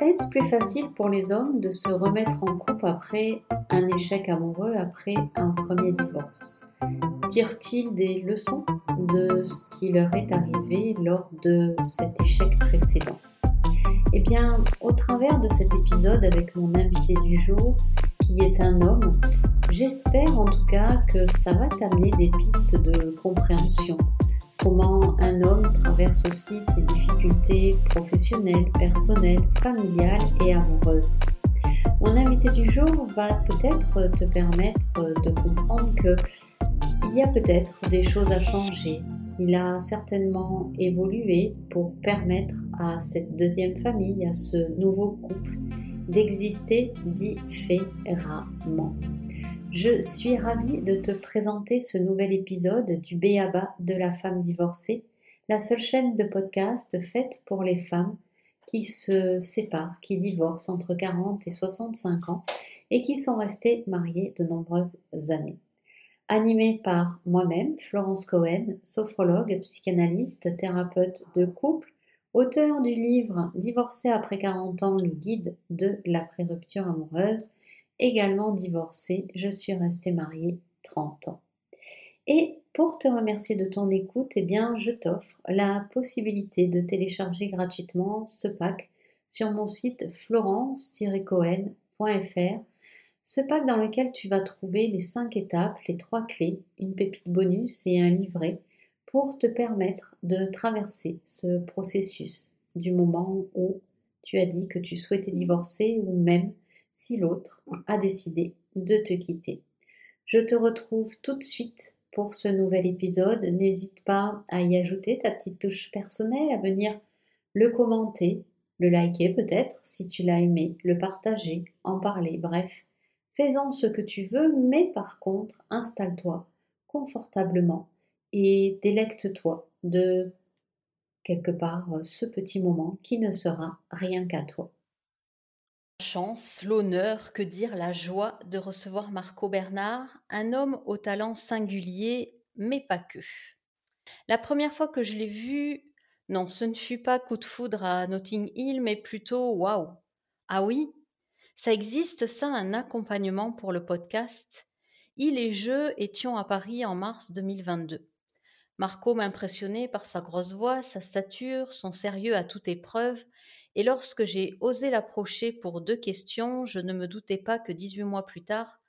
Est-ce plus facile pour les hommes de se remettre en couple après un échec amoureux, après un premier divorce? Tirent-ils des leçons de ce qui leur est arrivé lors de cet échec précédent? Eh bien, au travers de cet épisode avec mon invité du jour, qui est un homme, j'espère en tout cas que ça va t'amener des pistes de compréhension, comment un homme traverse aussi ses difficultés professionnelles, personnelles, familiales et amoureuses. Mon invité du jour va peut-être te permettre de comprendre que il y a peut-être des choses à changer. Il a certainement évolué pour permettre à cette deuxième famille, à ce nouveau couple, d'exister différemment. Je suis ravie de te présenter ce nouvel épisode du Béaba de la femme divorcée, la seule chaîne de podcast faite pour les femmes qui se séparent, qui divorcent entre 40 et 65 ans et qui sont restées mariées de nombreuses années. Animée par moi-même, Florence Cohen, sophrologue, psychanalyste, thérapeute de couple, auteur du livre Divorcé après 40 ans, le guide de la pré-rupture amoureuse, également divorcée, je suis restée mariée 30 ans. Et pour te remercier de ton écoute, eh bien, je t'offre la possibilité de télécharger gratuitement ce pack sur mon site florence-cohen.fr. Ce pack dans lequel tu vas trouver les 5 étapes, les 3 clés, une pépite bonus et un livret pour te permettre de traverser ce processus du moment où tu as dit que tu souhaitais divorcer ou même si l'autre a décidé de te quitter. Je te retrouve tout de suite pour ce nouvel épisode. N'hésite pas à y ajouter ta petite touche personnelle, à venir le commenter, le liker peut-être si tu l'as aimé, le partager, en parler, bref. Fais-en ce que tu veux, mais par contre, installe-toi confortablement et délecte-toi de quelque part ce petit moment qui ne sera rien qu'à toi l'honneur, que dire la joie de recevoir Marco Bernard, un homme au talent singulier, mais pas que. La première fois que je l'ai vu, non, ce ne fut pas coup de foudre à Notting Hill, mais plutôt waouh. Ah oui, ça existe ça, un accompagnement pour le podcast. Il et je étions à Paris en mars 2022. Marco m'impressionnait par sa grosse voix, sa stature, son sérieux à toute épreuve, et lorsque j'ai osé l'approcher pour deux questions, je ne me doutais pas que 18 mois plus tard,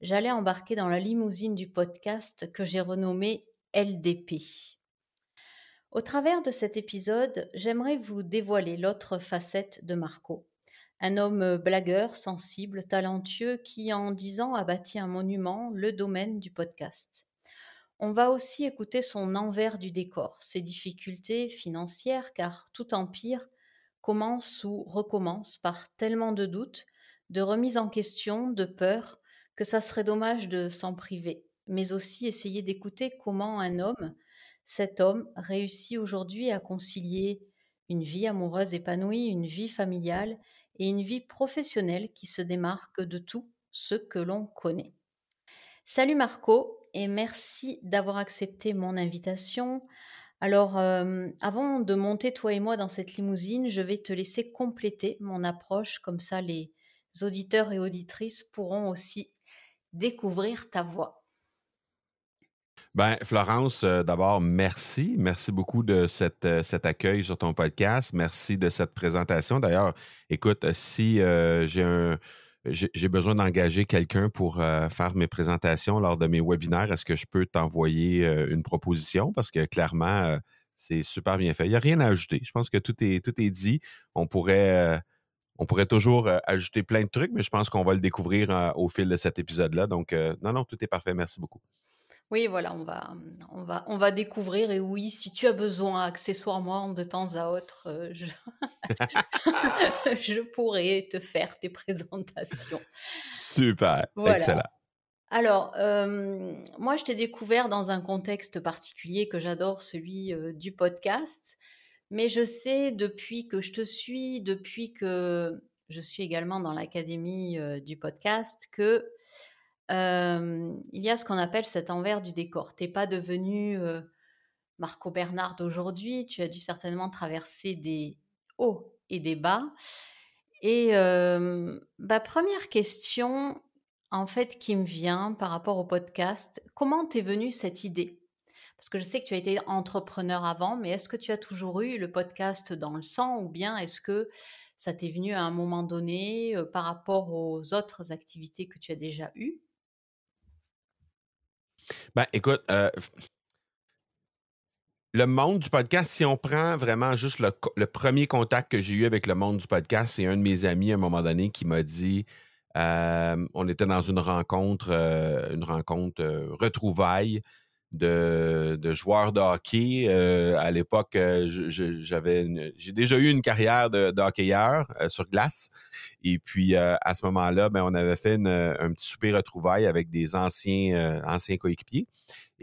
j'allais embarquer dans la limousine du podcast que j'ai renommé LDP. Au travers de cet épisode, j'aimerais vous dévoiler l'autre facette de Marco. Un homme blagueur, sensible, talentueux qui en dix ans a bâti un monument, le domaine du podcast. On va aussi écouter son envers du décor, ses difficultés financières, car tout empire commence ou recommence par tellement de doutes, de remises en question, de peur, que ça serait dommage de s'en priver, mais aussi essayer d'écouter comment un homme, cet homme, réussit aujourd'hui à concilier une vie amoureuse épanouie, une vie familiale et une vie professionnelle qui se démarque de tout ce que l'on connaît. Salut Marco et merci d'avoir accepté mon invitation. Alors, avant de monter toi et moi dans cette limousine, je vais te laisser compléter mon approche, comme ça les auditeurs et auditrices pourront aussi découvrir ta voix. Ben, Florence, d'abord, merci. Merci beaucoup de cet accueil sur ton podcast. Merci de cette présentation. D'ailleurs, écoute, si j'ai un j'ai besoin d'engager quelqu'un pour faire mes présentations lors de mes webinaires. Est-ce que je peux t'envoyer une proposition? Parce que clairement, c'est super bien fait. Il n'y a rien à ajouter. Je pense que tout est, tout est dit. On pourrait, on pourrait toujours ajouter plein de trucs, mais je pense qu'on va le découvrir au fil de cet épisode-là. Donc, non, non, tout est parfait. Merci beaucoup. Oui, voilà, on va, on va, on va découvrir. Et oui, si tu as besoin accessoirement de temps à autre, euh, je, je pourrais te faire tes présentations. Super, excellent. Alors, euh, moi, je t'ai découvert dans un contexte particulier que j'adore, celui euh, du podcast. Mais je sais depuis que je te suis, depuis que je suis également dans l'académie du podcast, que il y a ce qu'on appelle cet envers du décor. T'es pas devenu Marco Bernard d'aujourd'hui, tu as dû certainement traverser des hauts et des bas. Et bah, première question, en fait, qui me vient par rapport au podcast. Comment t'es venue cette idée? Parce que je sais que tu as été entrepreneur avant, mais est-ce que tu as toujours eu le podcast dans le sang ou bien est-ce que ça t'est venu à un moment donné par rapport aux autres activités que tu as déjà eues? Ben, écoute, le monde du podcast, si on prend vraiment juste le, premier contact que j'ai eu avec le monde du podcast, c'est un de mes amis à un moment donné qui m'a dit euh, on était dans une rencontre, euh, une rencontre euh, retrouvaille de, joueurs de hockey. à l'époque, j'avais j'ai déjà eu une carrière de, hockeyeur sur glace. Et puis à ce moment-là, ben, on avait fait un petit souper retrouvaille avec des anciens, anciens coéquipiers.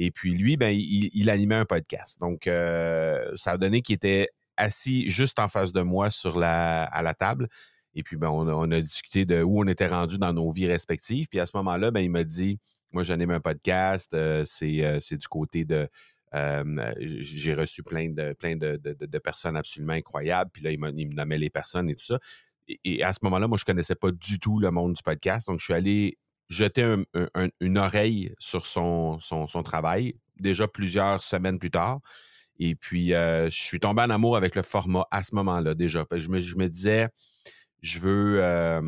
Et puis lui, ben, il, animait un podcast. Donc, euh, ça a donné qu'il était assis juste en face de moi sur la, à la table. Et puis, ben, on, a, discuté de où on était rendu dans nos vies respectives. Puis à ce moment-là, ben, il m'a dit, moi, j'anime un podcast. Euh, euh, c'est, du côté de... j'ai reçu plein de plein de, personnes absolument incroyables. Puis là, il, me nommait les personnes et tout ça. Et, à ce moment-là, moi, je connaissais pas du tout le monde du podcast. Donc, je suis allé jeter une oreille sur son, son, travail, déjà plusieurs semaines plus tard. Et puis, euh, je suis tombé en amour avec le format à ce moment-là déjà. Je me, je me disais, je veux... Euh,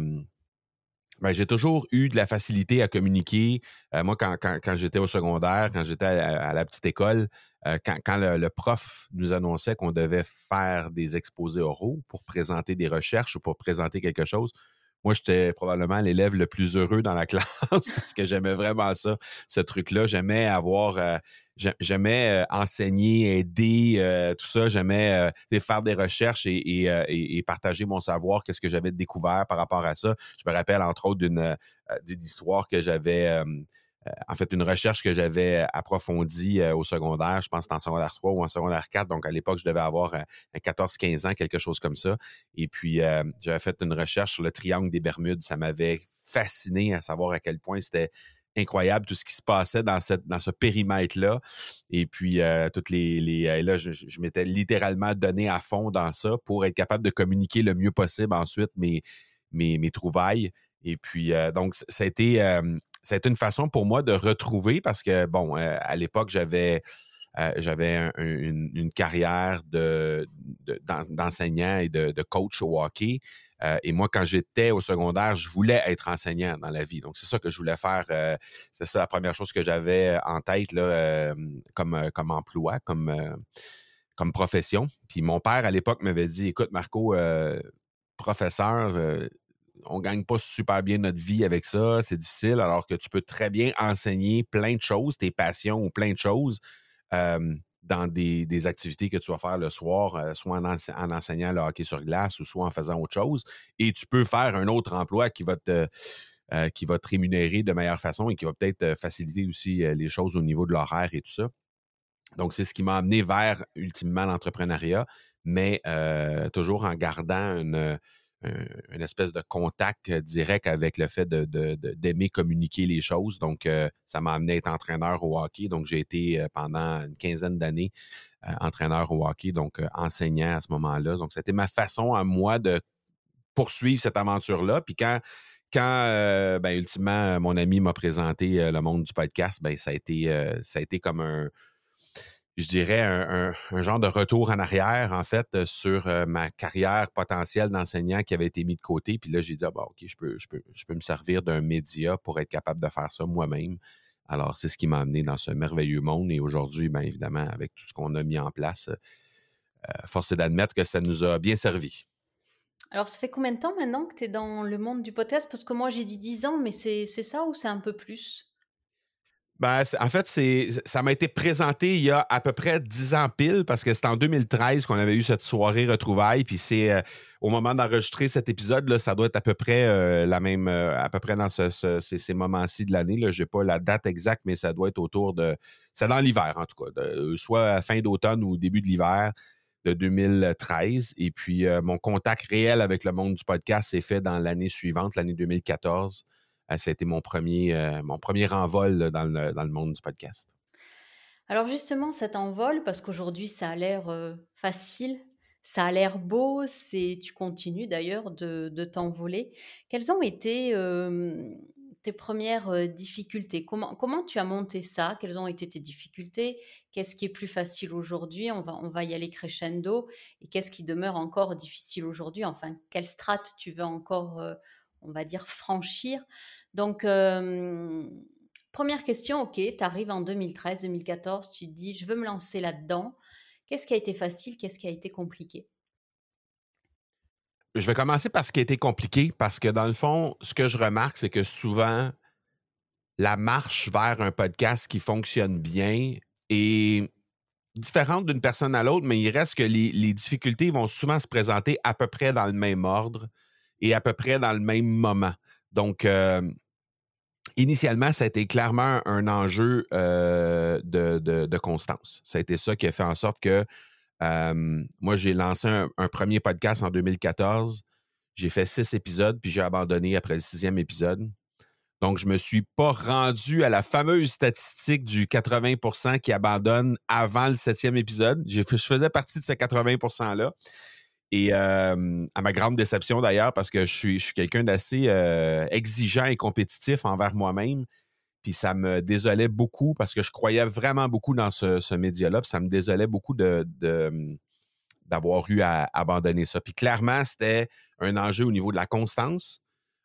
ben, j'ai toujours eu de la facilité à communiquer. Euh, moi, quand, quand, j'étais au secondaire, quand j'étais à, la petite école, quand, quand le, prof nous annonçait qu'on devait faire des exposés oraux pour présenter des recherches ou pour présenter quelque chose, moi, j'étais probablement l'élève le plus heureux dans la classe parce que j'aimais vraiment ça, ce truc-là. J'aimais avoir, euh, j'aimais euh, enseigner, aider, euh, tout ça. J'aimais faire des recherches et, partager mon savoir, qu'est-ce que j'avais découvert par rapport à ça. Je me rappelle, entre autres, d'une histoire que j'avais euh, en fait, une recherche que j'avais approfondie euh, au secondaire, je pense que en secondaire 3 ou en secondaire 4. Donc, à l'époque, je devais avoir 14-15 euh, ans, quelque chose comme ça. Et puis, j'avais fait une recherche sur le triangle des Bermudes. Ça m'avait fasciné à savoir à quel point c'était incroyable tout ce qui se passait dans cette dans ce périmètre là et puis toutes les, les là je, m'étais littéralement donné à fond dans ça pour être capable de communiquer le mieux possible ensuite mes mes, mes trouvailles et puis donc ça a été c'est une façon pour moi de retrouver parce que, bon, euh, à l'époque, j'avais. Euh, j'avais une, carrière de, d'enseignant et de, coach au hockey. Euh, et moi, quand j'étais au secondaire, je voulais être enseignant dans la vie. Donc, c'est ça que je voulais faire. c'est ça la première chose que j'avais en tête là, comme, comme emploi, comme, comme profession. Puis mon père, à l'époque, m'avait dit, écoute, Marco, professeur, on gagne pas super bien notre vie avec ça, c'est difficile, alors que tu peux très bien enseigner plein de choses, tes passions ou plein de choses dans des, activités que tu vas faire le soir, euh, soit en, enseignant le hockey sur glace ou soit en faisant autre chose. Et tu peux faire un autre emploi qui va te, euh, qui va te rémunérer de meilleure façon et qui va peut-être euh, faciliter aussi les choses au niveau de l'horaire et tout ça. Donc, c'est ce qui m'a amené vers ultimement l'entrepreneuriat, mais toujours en gardant une une espèce de contact euh, direct avec le fait de, d'aimer communiquer les choses. Donc, euh, ça m'a amené à être entraîneur au hockey. Donc, j'ai été euh, pendant une quinzaine d'années entraîneur au hockey, donc enseignant à ce moment-là. Donc, c'était ma façon à moi de poursuivre cette aventure-là. Puis quand quand ben, ultimement mon ami m'a présenté le monde du podcast, ben ça a été ça a été comme un je dirais, un, genre de retour en arrière, en fait, euh, sur euh, ma carrière potentielle d'enseignant qui avait été mis de côté. Puis là, j'ai dit, ah, bah, OK, je peux, je, peux, je peux me servir d'un média pour être capable de faire ça moi-même. Alors, c'est ce qui m'a amené dans ce merveilleux monde. Et aujourd'hui, bien évidemment, avec tout ce qu'on a mis en place, euh, force est d'admettre que ça nous a bien servi. Alors, ça fait combien de temps maintenant que tu es dans le monde du podcast? Parce que moi, j'ai dit 10 ans, mais c'est ça ou c'est un peu plus? Ben, en fait, ça m'a été présenté il y a à peu près dix ans pile, parce que c'est en 2013 qu'on avait eu cette soirée retrouvaille. Puis c'est euh, au moment d'enregistrer cet épisode, ça doit être à peu près euh, la même, euh, à peu près dans ces, moments-ci de l'année. Je n'ai pas la date exacte, mais ça doit être autour de. C'est dans l'hiver, en tout cas, soit fin d'automne ou début de l'hiver de 2013. Et puis, mon contact réel avec le monde du podcast s'est fait dans l'année suivante, l'année 2014. Ah, ça a été mon premier, euh, mon premier envol dans le, monde du podcast. Alors justement, cet envol, parce qu'aujourd'hui ça a l'air euh, facile, Ça a l'air beau, c'est tu continues d'ailleurs de de t'envoler. Quelles ont été, tes premières difficultés? Comment comment tu as monté ça? Quelles ont été tes difficultés? Qu'est-ce qui est plus facile aujourd'hui? On va on va y aller crescendo et qu'est-ce qui demeure encore difficile aujourd'hui? Enfin, quelle strate tu veux encore, on va dire franchir? Donc, hem, 1 question, OK, tu arrives en 2013-2014, tu te dis: «Je veux me lancer là-dedans». Qu'est-ce qui a été facile? Qu'est-ce qui a été compliqué? Je vais commencer par ce qui a été compliqué parce que dans le fond, ce que je remarque, c'est que souvent, la marche vers un podcast qui fonctionne bien est différente d'une personne à l'autre, mais il reste que les difficultés vont souvent se présenter à peu près dans le même ordre et à peu près dans le même moment. Donc, euh, initialement, ça a été clairement un enjeu euh, de, constance. Ça a été ça qui a fait en sorte que euh, moi, j'ai lancé un, premier podcast en 2014. J'ai fait six épisodes, puis j'ai abandonné après le sixième épisode. Donc, je ne me suis pas rendu à la fameuse statistique du 80% qui abandonne avant le septième épisode. Je faisais partie de ces 80 %-là. Et euh, à ma grande déception d'ailleurs, parce que je suis, je suis quelqu'un d'assez euh, exigeant et compétitif envers moi-même. Puis ça me désolait beaucoup parce que je croyais vraiment beaucoup dans ce, ce média-là. Puis ça me désolait beaucoup de, d'avoir eu à abandonner ça. Puis clairement, c'était un enjeu au niveau de la constance,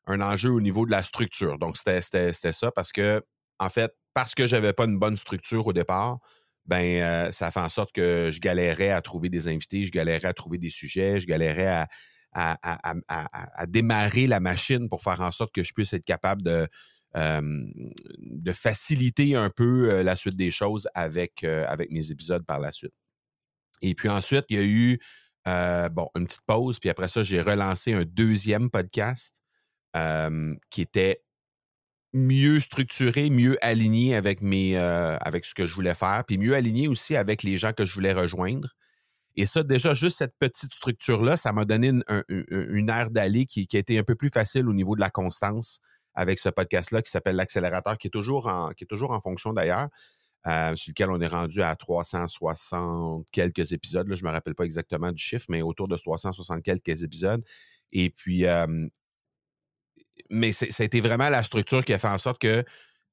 un enjeu au niveau de la structure. Donc, c'était ça parce que, en fait, parce que j'avais pas une bonne structure au départ, ben euh, ça fait en sorte que je galérais à trouver des invités, je galérais à trouver des sujets, je galérais à, à, démarrer la machine pour faire en sorte que je puisse être capable de, de faciliter un peu euh, la suite des choses avec, euh, avec mes épisodes par la suite. Et puis ensuite, il y a eu bon, une petite pause, puis après ça, j'ai relancé un deuxième podcast qui était mieux structuré, mieux aligné avec mes euh, avec ce que je voulais faire, puis mieux aligné aussi avec les gens que je voulais rejoindre. Et ça, déjà, juste cette petite structure-là, ça m'a donné une, un, une aire d'aller qui, a été un peu plus facile au niveau de la constance avec ce podcast-là qui s'appelle l'accélérateur, qui est toujours en, qui est toujours en fonction d'ailleurs, euh, sur lequel on est rendu à 360 quelques épisodes. Là, je me rappelle pas exactement du chiffre, mais autour de 360 quelques épisodes. Et puis, euh, mais ça a été vraiment la structure qui a fait en sorte que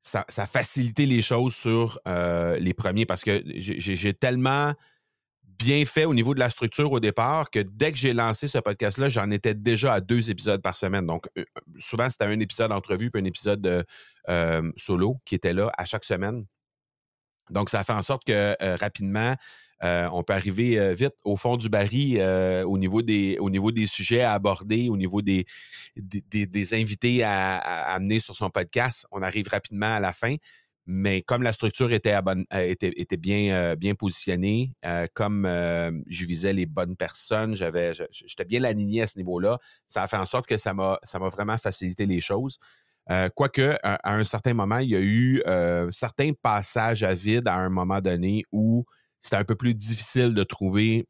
ça, ça a facilité les choses sur euh, les premiers parce que j'ai tellement bien fait au niveau de la structure au départ que dès que j'ai lancé ce podcast-là, j'en étais déjà à deux épisodes par semaine. Donc, euh, souvent, c'était un épisode d'entrevue puis un épisode de, euh, solo qui était là à chaque semaine. Donc, ça a fait en sorte que rapidement, euh, on peut arriver euh, vite au fond du baril euh, au, niveau des, sujets à aborder, au niveau des, invités à, amener sur son podcast. On arrive rapidement à la fin. Mais comme la structure était, bien, positionnée, comme je visais les bonnes personnes, j'étais bien aligné à ce niveau-là, ça a fait en sorte que ça m'a, vraiment facilité les choses. Quoique, à, un certain moment, il y a eu certains passages à vide à un moment donné où c'était un peu plus difficile de trouver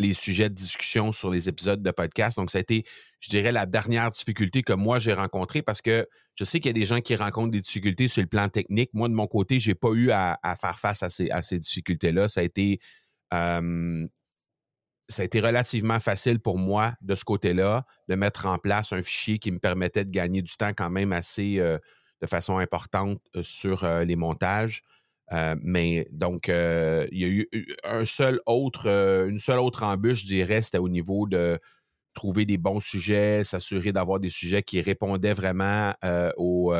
les sujets de discussion sur les épisodes de podcast. Donc, ça a été, je dirais, la dernière difficulté que moi j'ai rencontrée parce que je sais qu'il y a des gens qui rencontrent des difficultés sur le plan technique. Moi, de mon côté, j'ai pas eu à, faire face à ces, difficultés-là. Ça a été ça a été relativement facile pour moi de ce côté-là de mettre en place un fichier qui me permettait de gagner du temps quand même assez euh, de façon importante euh, sur euh, les montages. Euh, mais donc, euh, il y a eu un seul autre, euh, une seule autre embûche, je dirais, c'était au niveau de trouver des bons sujets, s'assurer d'avoir des sujets qui répondaient vraiment aux,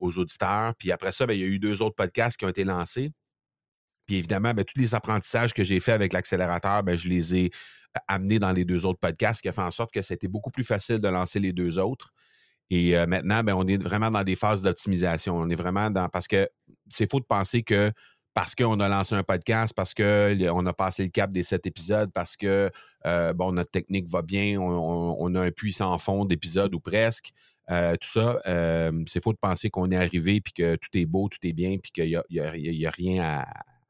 auditeurs. Puis après ça, bien, il y a eu deux autres podcasts qui ont été lancés. Puis évidemment, bien, tous les apprentissages que j'ai faits avec l'accélérateur, bien, je les ai amenés dans les deux autres podcasts, qui a fait en sorte que c'était beaucoup plus facile de lancer les deux autres. Et euh, maintenant, ben, on est vraiment dans des phases d'optimisation. On est vraiment dans. Parce que c'est faux de penser que parce qu'on a lancé un podcast, parce qu'on a passé le cap des sept épisodes, parce que euh, bon, notre technique va bien, on, a un puissant fond d'épisodes ou presque. Euh, tout ça, c'est faux de penser qu'on est arrivé puis que tout est beau, tout est bien, puis qu'il n'y a, a, rien à,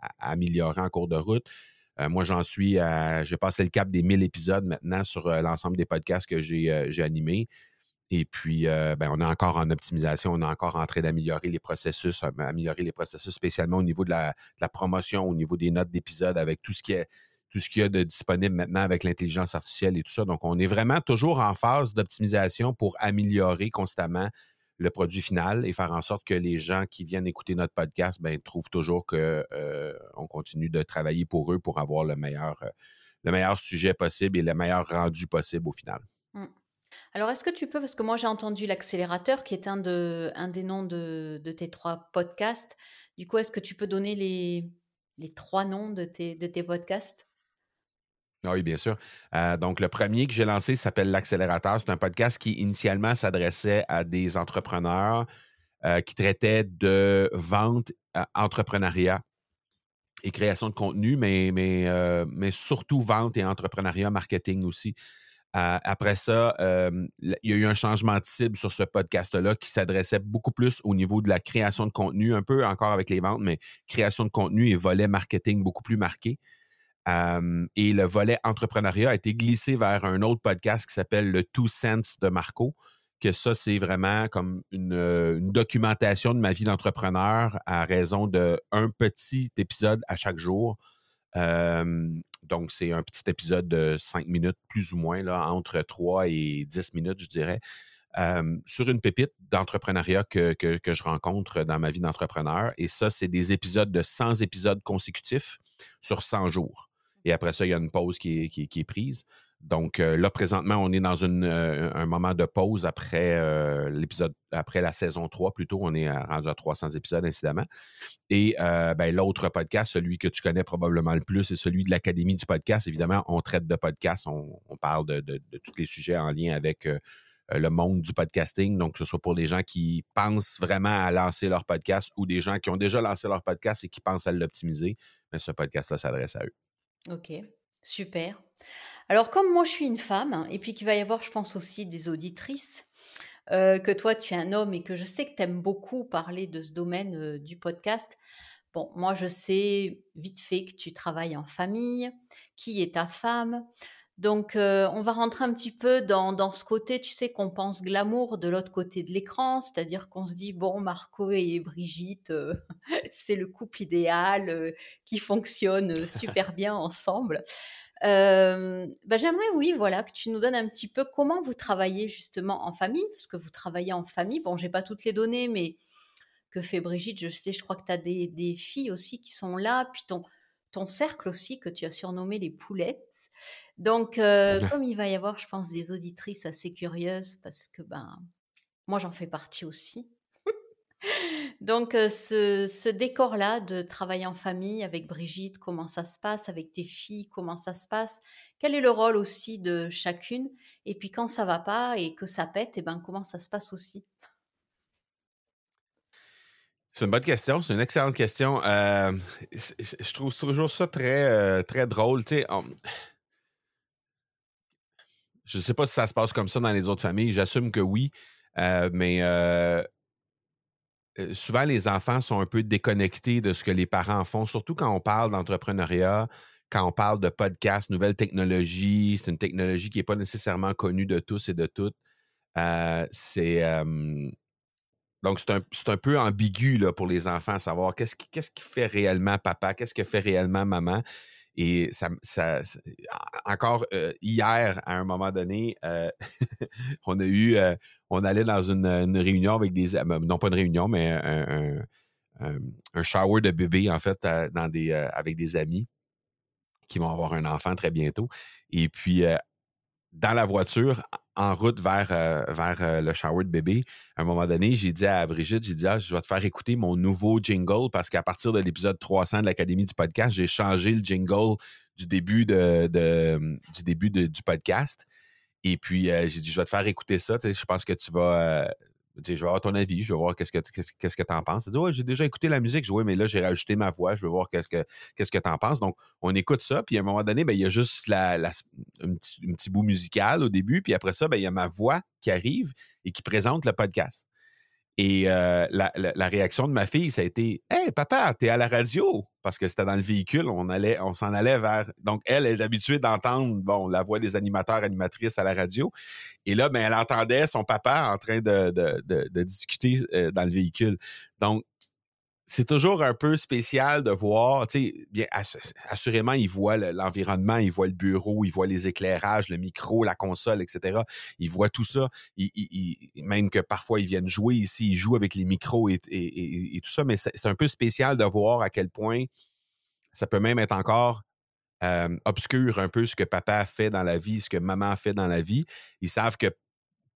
à, améliorer en cours de route. Moi, j'en suis à. J'ai passé le cap des 1000 épisodes maintenant sur l'ensemble des podcasts que j'ai animés. Et puis, euh, ben, on est encore en optimisation, on est encore en train d'améliorer les processus, améliorer les processus spécialement au niveau de la, promotion, au niveau des notes d'épisode, avec tout ce qui est tout ce qu'il y a de disponible maintenant avec l'intelligence artificielle et tout ça. Donc, on est vraiment toujours en phase d'optimisation pour améliorer constamment le produit final et faire en sorte que les gens qui viennent écouter notre podcast ben, trouvent toujours qu'on euh, continue de travailler pour eux pour avoir le meilleur, euh, le meilleur sujet possible et le meilleur rendu possible au final. Mmh. Alors, est-ce que tu peux, parce que moi j'ai entendu l'accélérateur qui est un, de, un des noms de, de tes trois podcasts, du coup, est-ce que tu peux donner les, les trois noms de tes, de tes podcasts? Ah oui, bien sûr. Euh, donc, le premier que j'ai lancé s'appelle L'Accélérateur. C'est un podcast qui, initialement, s'adressait à des entrepreneurs euh, qui traitaient de vente, euh, entrepreneuriat et création de contenu, mais, mais, mais surtout vente et entrepreneuriat, marketing aussi. Après ça, il y a eu un changement de cible sur ce podcast-là qui s'adressait beaucoup plus au niveau de la création de contenu, un peu encore avec les ventes, mais création de contenu et volet marketing beaucoup plus marqué et le volet entrepreneuriat a été glissé vers un autre podcast qui s'appelle le Two Cents de Marco, que ça, c'est vraiment comme une, documentation de ma vie d'entrepreneur à raison d'un petit épisode à chaque jour. Donc, c'est un petit épisode de cinq minutes, plus ou moins, là, entre trois et dix minutes, je dirais, sur une pépite d'entrepreneuriat que, que, je rencontre dans ma vie d'entrepreneur. Et ça, c'est des épisodes de 100 épisodes consécutifs sur 100 jours. Et après ça, il y a une pause qui est, prise. Donc euh, là, présentement, on est dans euh, un moment de pause après euh, l'épisode, après la saison 3 plutôt. On est rendu à 300 épisodes, incidemment. Et ben, l'autre podcast, celui que tu connais probablement le plus, c'est celui de l'Académie du podcast. Évidemment, on traite de podcast, on, parle de, tous les sujets en lien avec le monde du podcasting. Donc, que ce soit pour les gens qui pensent vraiment à lancer leur podcast ou des gens qui ont déjà lancé leur podcast et qui pensent à l'optimiser. Mais ce podcast-là s'adresse à eux. Ok, super. Alors comme moi je suis une femme, hein, et puis qu'il va y avoir je pense aussi des auditrices, euh, que toi tu es un homme et que je sais que tu aimes beaucoup parler de ce domaine euh, du podcast, bon moi je sais vite fait que tu travailles en famille, qui est ta femme, donc, euh, on va rentrer un petit peu dans, ce côté, tu sais, qu'on pense glamour de l'autre côté de l'écran, c'est-à-dire qu'on se dit, bon, Marco et Brigitte, c'est le couple idéal qui fonctionne super bien ensemble. Bah, j'aimerais, oui, voilà, que tu nous donnes un petit peu comment vous travaillez justement en famille, parce que vous travaillez en famille. Bon, j'ai pas toutes les données, mais que fait Brigitte Je sais, je crois que tu as des, des, filles aussi qui sont là, puis ton, ton cercle aussi que tu as surnommé les poulettes. Donc, euh, comme il va y avoir, je pense, des auditrices assez curieuses, parce que ben, moi, j'en fais partie aussi. Donc, euh, ce, décor-là de travailler en famille avec Brigitte, comment ça se passe, avec tes filles, comment ça se passe, quel est le rôle aussi de chacune, et puis quand ça va pas et que ça pète, et ben, comment ça se passe aussi? C'est une bonne question, c'est une excellente question. Euh, je trouve toujours ça très, très drôle. Tu sais, je ne sais pas si ça se passe comme ça dans les autres familles. J'assume que oui. Euh, mais euh, euh, souvent, les enfants sont un peu déconnectés de ce que les parents font, surtout quand on parle d'entrepreneuriat, quand on parle de podcast, nouvelles technologies. C'est une technologie qui n'est pas nécessairement connue de tous et de toutes. c'est. donc, c'est un, peu ambigu là, pour les enfants à savoir qu'est-ce qui, qui fait réellement papa, qu'est-ce que fait réellement maman. Et ça, ça encore euh, hier, à un moment donné, euh, on a eu, euh, on allait dans une, réunion avec des, non pas une réunion, mais un, un, shower de bébé en fait, dans des, avec des amis qui vont avoir un enfant très bientôt. Et puis dans la voiture, en route vers, euh, euh, le shower de bébé, à un moment donné, j'ai dit à Brigitte, j'ai dit, ah, je vais te faire écouter mon nouveau jingle parce qu'à partir de l'épisode 300 de l'Académie du podcast, j'ai changé le jingle du début, de, du, début du podcast. Et puis, euh, j'ai dit, je vais te faire écouter ça. je pense que tu vas, je vais avoir ton avis, je vais voir qu'est-ce que qu'est-ce que tu en penses. dit, ouais, j'ai déjà écouté la musique, je dis, mais là, j'ai rajouté ma voix, je veux voir qu'est-ce que qu'est-ce que penses. Donc, on écoute ça, puis à un moment donné, ben, il y a juste la, un, petit, bout musical au début, puis après ça, ben, il y a ma voix qui arrive et qui présente le podcast. Et euh, la, réaction de ma fille, ça a été Hey, papa, t'es à la radio parce que c'était dans le véhicule, on allait, on s'en allait vers. Donc, elle est habituée d'entendre bon, la voix des animateurs, animatrices à la radio. Et là, ben, elle entendait son papa en train de, de, discuter euh, dans le véhicule. Donc, c'est toujours un peu spécial de voir, tu sais, bien, assurément, il voit l'environnement, il voit le bureau, il voit les éclairages, le micro, la console, etc. Il voit tout ça. même que parfois, ils viennent jouer ici, ils jouent avec les micros et, tout ça, mais c'est un peu spécial de voir à quel point ça peut même être encore euh, obscur un peu ce que papa fait dans la vie, ce que maman fait dans la vie. Ils savent que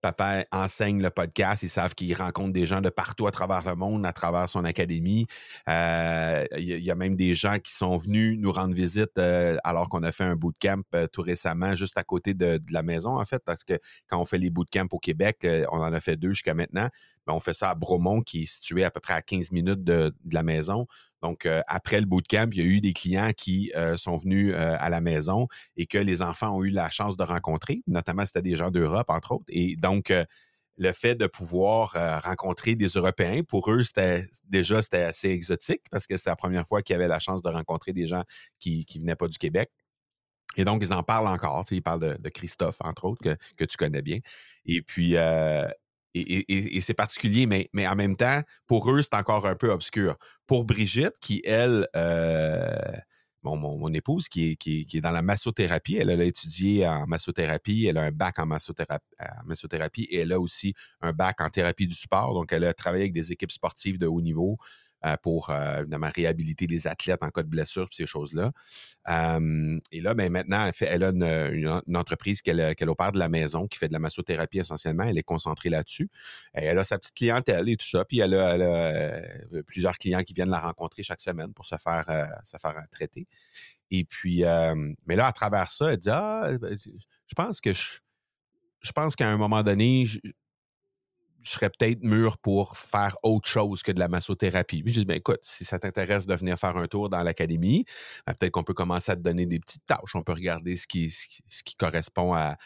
Papa enseigne le podcast. Ils savent qu'il rencontre des gens de partout à travers le monde, à travers son académie. Euh, il y, a même des gens qui sont venus nous rendre visite euh, alors qu'on a fait un bootcamp euh, tout récemment, juste à côté de, la maison, en fait, parce que quand on fait les bootcamps au Québec, on en a fait deux jusqu'à maintenant. Mais on fait ça à Bromont, qui est situé à peu près à 15 minutes de la maison. Donc, euh, après le bootcamp, il y a eu des clients qui euh, sont venus euh, à la maison et que les enfants ont eu la chance de rencontrer. Notamment, c'était des gens d'Europe, entre autres. Et donc, le fait de pouvoir rencontrer des Européens, pour eux, c'était déjà c'était assez exotique parce que c'était la première fois qu'ils avaient la chance de rencontrer des gens qui ne venaient pas du Québec. Et donc, ils en parlent encore. ils parlent de, Christophe, entre autres, que, tu connais bien. Et puis, et, c'est particulier, mais, en même temps, pour eux, c'est encore un peu obscur. Pour Brigitte, qui, elle, euh, mon, épouse, qui est, dans la massothérapie, elle, a étudié en massothérapie, elle a un bac en massothérapie, massothérapie et elle a aussi un bac en thérapie du sport. Donc, elle a travaillé avec des équipes sportives de haut niveau. Euh, pour euh, évidemment réhabiliter les athlètes en cas de blessure, ces choses-là. et là, ben, maintenant, elle, fait, elle a une, entreprise qu'elle opère de la maison, qui fait de la massothérapie essentiellement. Elle est concentrée là-dessus. Elle a sa petite clientèle et tout ça. Puis elle a, euh, plusieurs clients qui viennent la rencontrer chaque semaine pour se faire, se faire traiter. Et puis, mais là, à travers ça, elle dit Ah, ben, je pense que je, je pense qu'à un moment donné, je serais peut-être mûr pour faire autre chose que de la massothérapie. Puis je dis, ben écoute, si ça t'intéresse de venir faire un tour dans l'académie, ben, peut-être qu'on peut commencer à te donner des petites tâches. On peut regarder ce qui, ce qui, correspond à,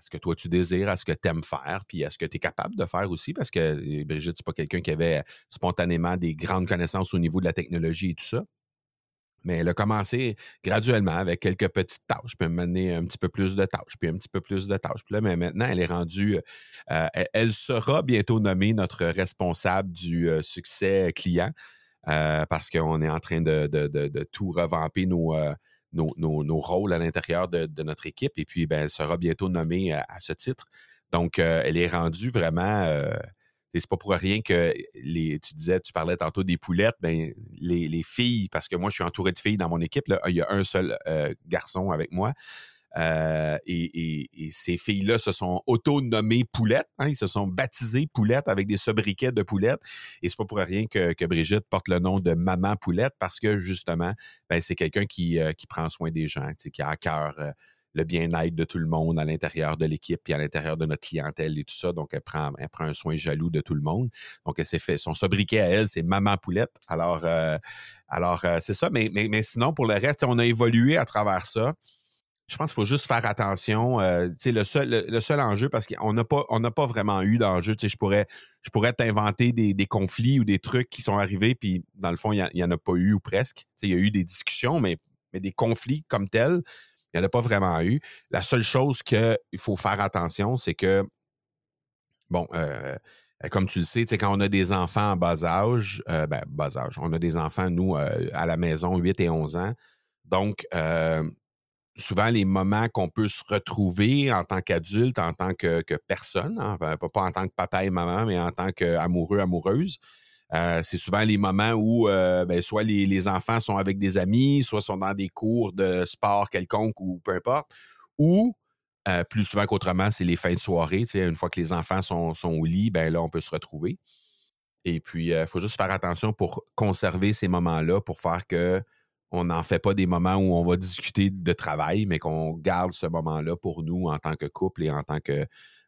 ce que toi tu désires, à ce que tu aimes faire, puis à ce que tu es capable de faire aussi, parce que euh, Brigitte, c'est pas quelqu'un qui avait spontanément des grandes connaissances au niveau de la technologie et tout ça. Mais elle a commencé graduellement avec quelques petites tâches, puis mener un petit peu plus de tâches, puis un petit peu plus de tâches. Là, mais maintenant, elle est rendue, euh, elle, sera bientôt nommée notre responsable du euh, succès client euh, parce qu'on est en train de, tout revamper nos, rôles à l'intérieur de, notre équipe. Et puis, ben, elle sera bientôt nommée à ce titre. Donc, elle est rendue vraiment c'est pas pour rien que les, tu disais, tu parlais tantôt des poulettes, ben les, filles, parce que moi je suis entouré de filles dans mon équipe, là, il y a un seul euh, garçon avec moi. Euh, et, ces filles-là se sont auto-nommées poulettes. Hein, ils se sont baptisées poulettes avec des sobriquets de poulettes. Et c'est pas pour rien que, Brigitte porte le nom de maman poulette parce que justement, ben, c'est quelqu'un qui, euh, qui prend soin des gens, qui a à cœur le bien-être de tout le monde à l'intérieur de l'équipe puis à l'intérieur de notre clientèle et tout ça. Donc, elle prend, elle prend un soin jaloux de tout le monde. Donc, elle s'est fait son sobriquet à elle, c'est Maman Poulette. Alors, euh, alors euh, c'est ça. Mais, mais, mais sinon, pour le reste, on a évolué à travers ça. Je pense qu'il faut juste faire attention. Euh, le, seul, le, seul enjeu, parce qu'on n'a pas, pas vraiment eu d'enjeu. Je pourrais, je pourrais t'inventer des, des, conflits ou des trucs qui sont arrivés, puis dans le fond, il n'y en a pas eu ou presque. Il y a eu des discussions, mais, mais des conflits comme tels, il n'y en a pas vraiment eu. La seule chose qu'il faut faire attention, c'est que, bon, euh, comme tu le sais, quand on a des enfants en bas âge, euh, ben, bas âge, on a des enfants, nous, euh, à la maison, 8 et 11 ans. Donc, souvent, les moments qu'on peut se retrouver en tant qu'adulte, en tant que, personne, hein, pas en tant que papa et maman, mais en tant qu'amoureux, amoureuse, euh, c'est souvent les moments où euh, ben, soit les, enfants sont avec des amis, soit sont dans des cours de sport quelconque ou peu importe, ou euh, plus souvent qu'autrement, c'est les fins de soirée. Une fois que les enfants sont, au lit, ben là, on peut se retrouver. Et puis, il faut juste faire attention pour conserver ces moments-là, pour faire que on n'en fait pas des moments où on va discuter de travail, mais qu'on garde ce moment-là pour nous en tant que couple et en tant que,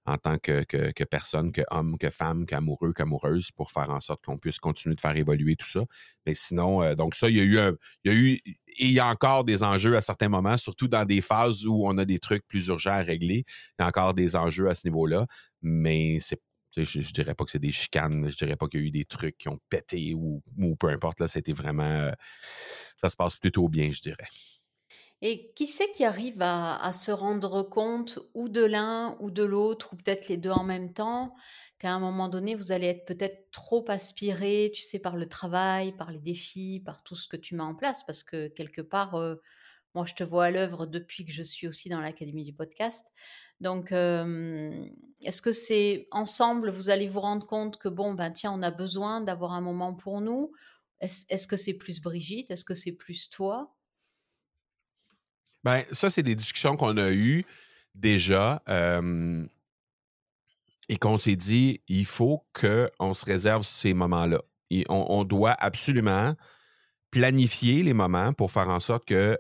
en tant que, que, personne, que homme, que femme, qu'amoureux, qu'amoureuse, pour faire en sorte qu'on puisse continuer de faire évoluer tout ça. Mais sinon, euh, donc ça, il y a eu un, il y a eu, et il y a encore des enjeux à certains moments, surtout dans des phases où on a des trucs plus urgents à régler. Il y a encore des enjeux à ce niveau-là, mais c'est je, je, dirais pas que c'est des chicanes, je dirais pas qu'il y a eu des trucs qui ont pété ou, ou peu importe, là, c'était vraiment, euh, ça se passe plutôt bien, je dirais. Et qui c'est qui arrive à, se rendre compte ou de l'un ou de l'autre, ou peut-être les deux en même temps, qu'à un moment donné, vous allez être peut-être trop aspiré, tu sais, par le travail, par les défis, par tout ce que tu mets en place, parce que quelque part, euh, moi, je te vois à l'œuvre depuis que je suis aussi dans l'Académie du podcast. Donc, est-ce que c'est ensemble, vous allez vous rendre compte que, bon, ben tiens, on a besoin d'avoir un moment pour nous? Est-ce que c'est plus Brigitte? Est-ce que c'est plus toi? Ben, ça, c'est des discussions qu'on a eues déjà et qu'on s'est dit, il faut qu'on se réserve ces moments-là. On, doit absolument planifier les moments pour faire en sorte que,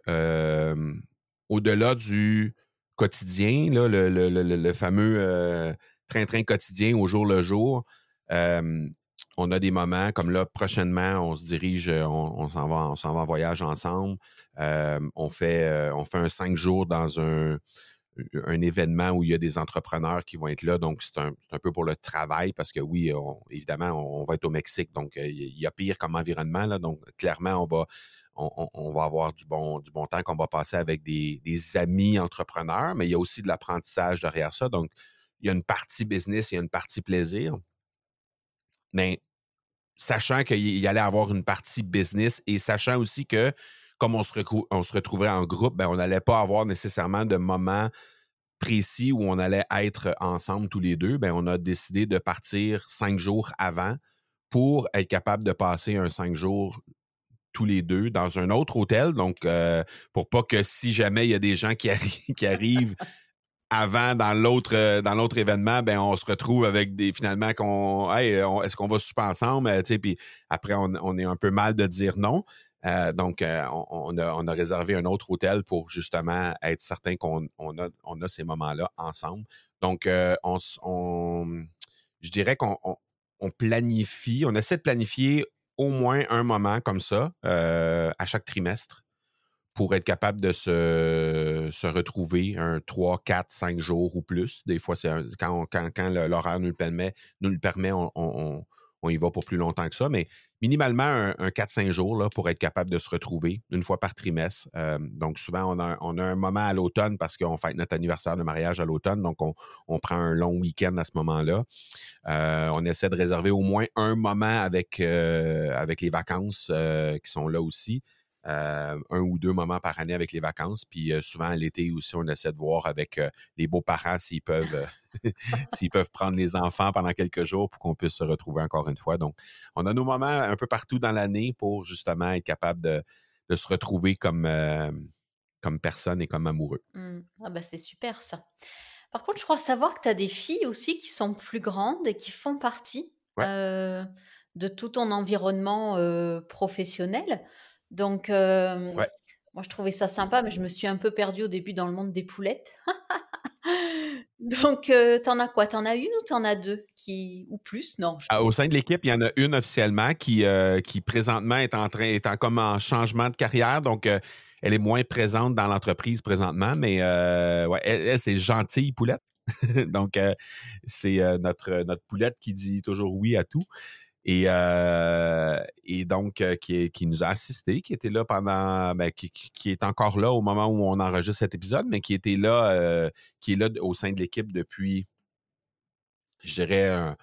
au-delà du quotidien, là, le, fameux train-train quotidien au jour le jour, on a des moments comme là, prochainement, on se dirige, on, s'en va, on s'en va en voyage ensemble. on, fait, on fait un cinq jours dans un, événement où il y a des entrepreneurs qui vont être là. Donc, c'est un, peu pour le travail parce que oui, évidemment, on, va être au Mexique. Donc, il y a pire comme environnement. Là, donc, clairement, on va, on, va avoir du bon, du bon temps qu'on va passer avec des, des, amis entrepreneurs, mais il y a aussi de l'apprentissage derrière ça. Donc, il y a une partie business, il y a une partie plaisir. Mais sachant qu'il allait avoir une partie business et sachant aussi que comme on se, on retrouvait en groupe, ben, on n'allait pas avoir nécessairement de moments précis où on allait être ensemble tous les deux, ben, on a décidé de partir cinq jours avant pour être capable de passer un cinq jours tous les deux dans un autre hôtel. Donc, euh, pour pas que si jamais il y a des gens qui arrivent avant dans l'autre euh, dans l'autre événement, ben on se retrouve avec des finalement qu'on est-ce qu'on va souper ensemble, euh, puis après on, est un peu mal de dire non. Euh, donc, on, a, on, a, réservé un autre hôtel pour justement être certain qu'on on a, on a ces moments-là ensemble. Donc, on, on, je dirais qu'on on, planifie, on essaie de planifier au moins un moment comme ça à chaque trimestre pour être capable de se, se retrouver un 3, 4, 5 jours ou plus. Des fois, c'est quand, quand, quand l'horaire nous le permet, nous le permet on, on, y va pour plus longtemps que ça. Mais minimalement, un, 4-5 jours là, pour être capable de se retrouver une fois par trimestre. Euh, donc, souvent, on a, on a un moment à l'automne parce qu'on fête notre anniversaire de mariage à l'automne. Donc, on, on, prend un long week-end à ce moment-là. Euh, on essaie de réserver au moins un moment avec, euh, avec les vacances qui sont là aussi. Euh, un ou deux moments par année avec les vacances. Puis euh, souvent, l'été aussi, on essaie de voir avec euh, les beaux-parents s'ils peuvent, s'ils peuvent prendre les enfants pendant quelques jours pour qu'on puisse se retrouver encore une fois. Donc, on a nos moments un peu partout dans l'année pour justement être capable de, se retrouver comme, comme personne et comme amoureux. Mmh. Ah bah c'est super ça. Par contre, je crois savoir que tu as des filles aussi qui sont plus grandes et qui font partie de tout ton environnement professionnel. Donc, moi, je trouvais ça sympa, mais je me suis un peu perdue au début dans le monde des poulettes. Donc, t'en as quoi? T'en as une ou t'en as deux qui ou plus? Non. Ah, au sein de l'équipe, il y en a une officiellement qui, qui présentement est en train est en comme en changement de carrière. Donc, elle est moins présente dans l'entreprise présentement, mais ouais, elle, c'est gentille poulette. donc, c'est notre notre poulette qui dit toujours oui à tout. Et, euh, et donc, euh, qui, qui, nous a assisté, qui était là pendant, ben, qui, qui, est encore là au moment où on enregistre cet épisode, mais qui était là, euh, qui est là au sein de l'équipe depuis, je dirais, un,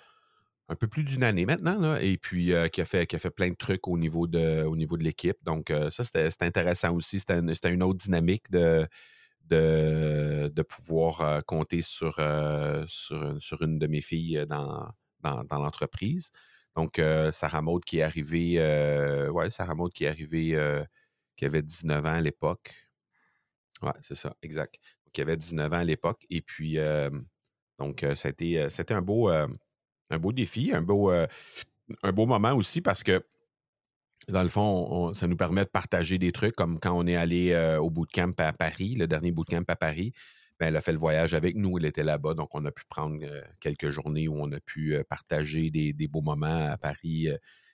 peu plus d'une année maintenant, là, et puis qui, a fait, qui a fait plein de trucs au niveau de, au niveau de l'équipe. Donc, ça, c'était intéressant aussi. C'était une, autre dynamique de, de, de pouvoir compter sur, sur, sur, une de mes filles dans, dans, dans l'entreprise. Donc, euh, Sarah Maud qui est arrivée, euh, ouais, Sarah Maud qui est arrivée, euh, qui avait 19 ans à l'époque. Ouais, c'est ça, exact. Qui avait 19 ans à l'époque. Et puis, donc, c'était, c'était un beau, un beau défi, un beau, un beau moment aussi parce que, dans le fond, ça nous permet de partager des trucs comme quand on est allé au bootcamp à Paris, le dernier bootcamp à Paris. Ben, elle a fait le voyage avec nous, elle était là-bas, donc on a pu prendre quelques journées où on a pu partager des, beaux moments à Paris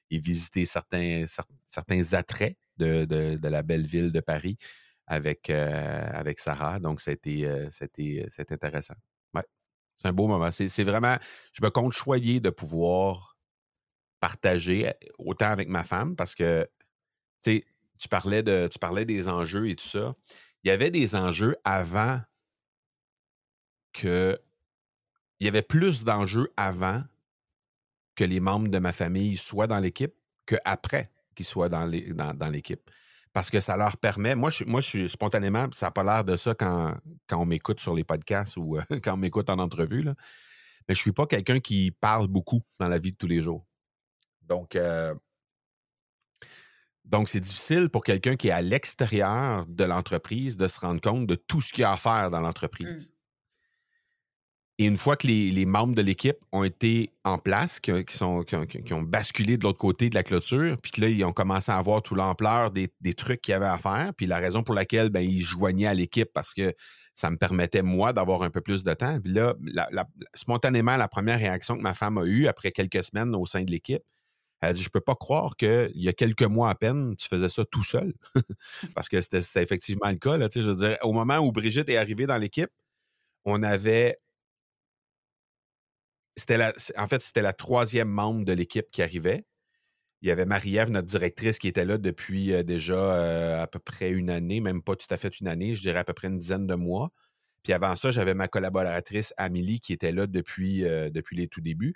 et visiter certains, certains attraits de, la belle ville de Paris avec, avec Sarah. Donc, c'était, intéressant. Ouais. C'est un beau moment. C'est, vraiment, je me compte choyer de pouvoir partager autant avec ma femme parce que, tu parlais, de, tu parlais des enjeux et tout ça il y avait des enjeux avant que. Il y avait plus d'enjeux avant que les membres de ma famille soient dans l'équipe qu'après qu'ils soient dans l'équipe. Parce que ça leur permet. Moi, je, suis spontanément, ça n'a pas l'air de ça quand, quand on m'écoute sur les podcasts ou quand on m'écoute en entrevue, mais je ne suis pas quelqu'un qui parle beaucoup dans la vie de tous les jours. Donc, euh, donc, c'est difficile pour quelqu'un qui est à l'extérieur de l'entreprise de se rendre compte de tout ce qu'il y a à faire dans l'entreprise. Et une fois que les, membres de l'équipe ont été en place, qui, sont, qui, ont, basculé de l'autre côté de la clôture, puis que là, ils ont commencé à avoir toute l'ampleur des, trucs qu'il y avait à faire, puis la raison pour laquelle ben, ils joignaient à l'équipe, parce que ça me permettait, moi, d'avoir un peu plus de temps. Puis là, spontanément, la première réaction que ma femme a eue après quelques semaines au sein de l'équipe, elle a dit, je peux pas croire qu'il y a quelques mois à peine, tu faisais ça tout seul. Parce que c'était effectivement le cas. Là, je veux dire, au moment où Brigitte est arrivée dans l'équipe, on avait. En fait, c'était la troisième membre de l'équipe qui arrivait. Il y avait Marie-Ève, notre directrice, qui était là depuis euh, déjà euh, à peu près une année, même pas tout à fait une année, je dirais à peu près une dizaine de mois. Puis avant ça, j'avais ma collaboratrice Amélie qui était là depuis, euh, depuis les tout débuts.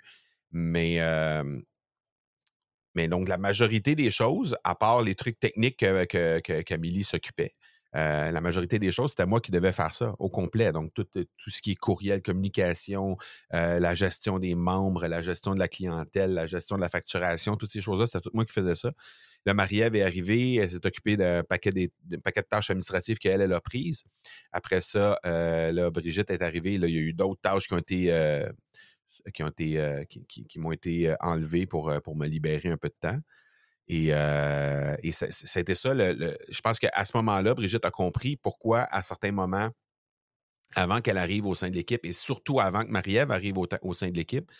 Mais donc, la majorité des choses, à part les trucs techniques que, que, s'occupait, euh, la majorité des choses, c'était moi qui devais faire ça au complet. Donc, tout, euh, ce qui est courriel, communication, euh, la gestion des membres, la gestion de la clientèle, la gestion de la facturation, toutes ces choses-là, c'était tout moi qui faisais ça. Là, Marie-Ève est arrivée, elle s'est occupée d'un paquet, paquet de tâches administratives qu'elle, elle a prises. Après ça, là, Brigitte est arrivée. Là, il y a eu d'autres tâches qui euh, m'ont été euh, enlevés pour, euh, pour me libérer un peu de temps. Et, et ça, a été ça. je pense qu'à ce moment-là, Brigitte a compris pourquoi, à certains moments, avant qu'elle arrive au sein de l'équipe, et surtout avant que Marie-Ève arrive au sein de l'équipe,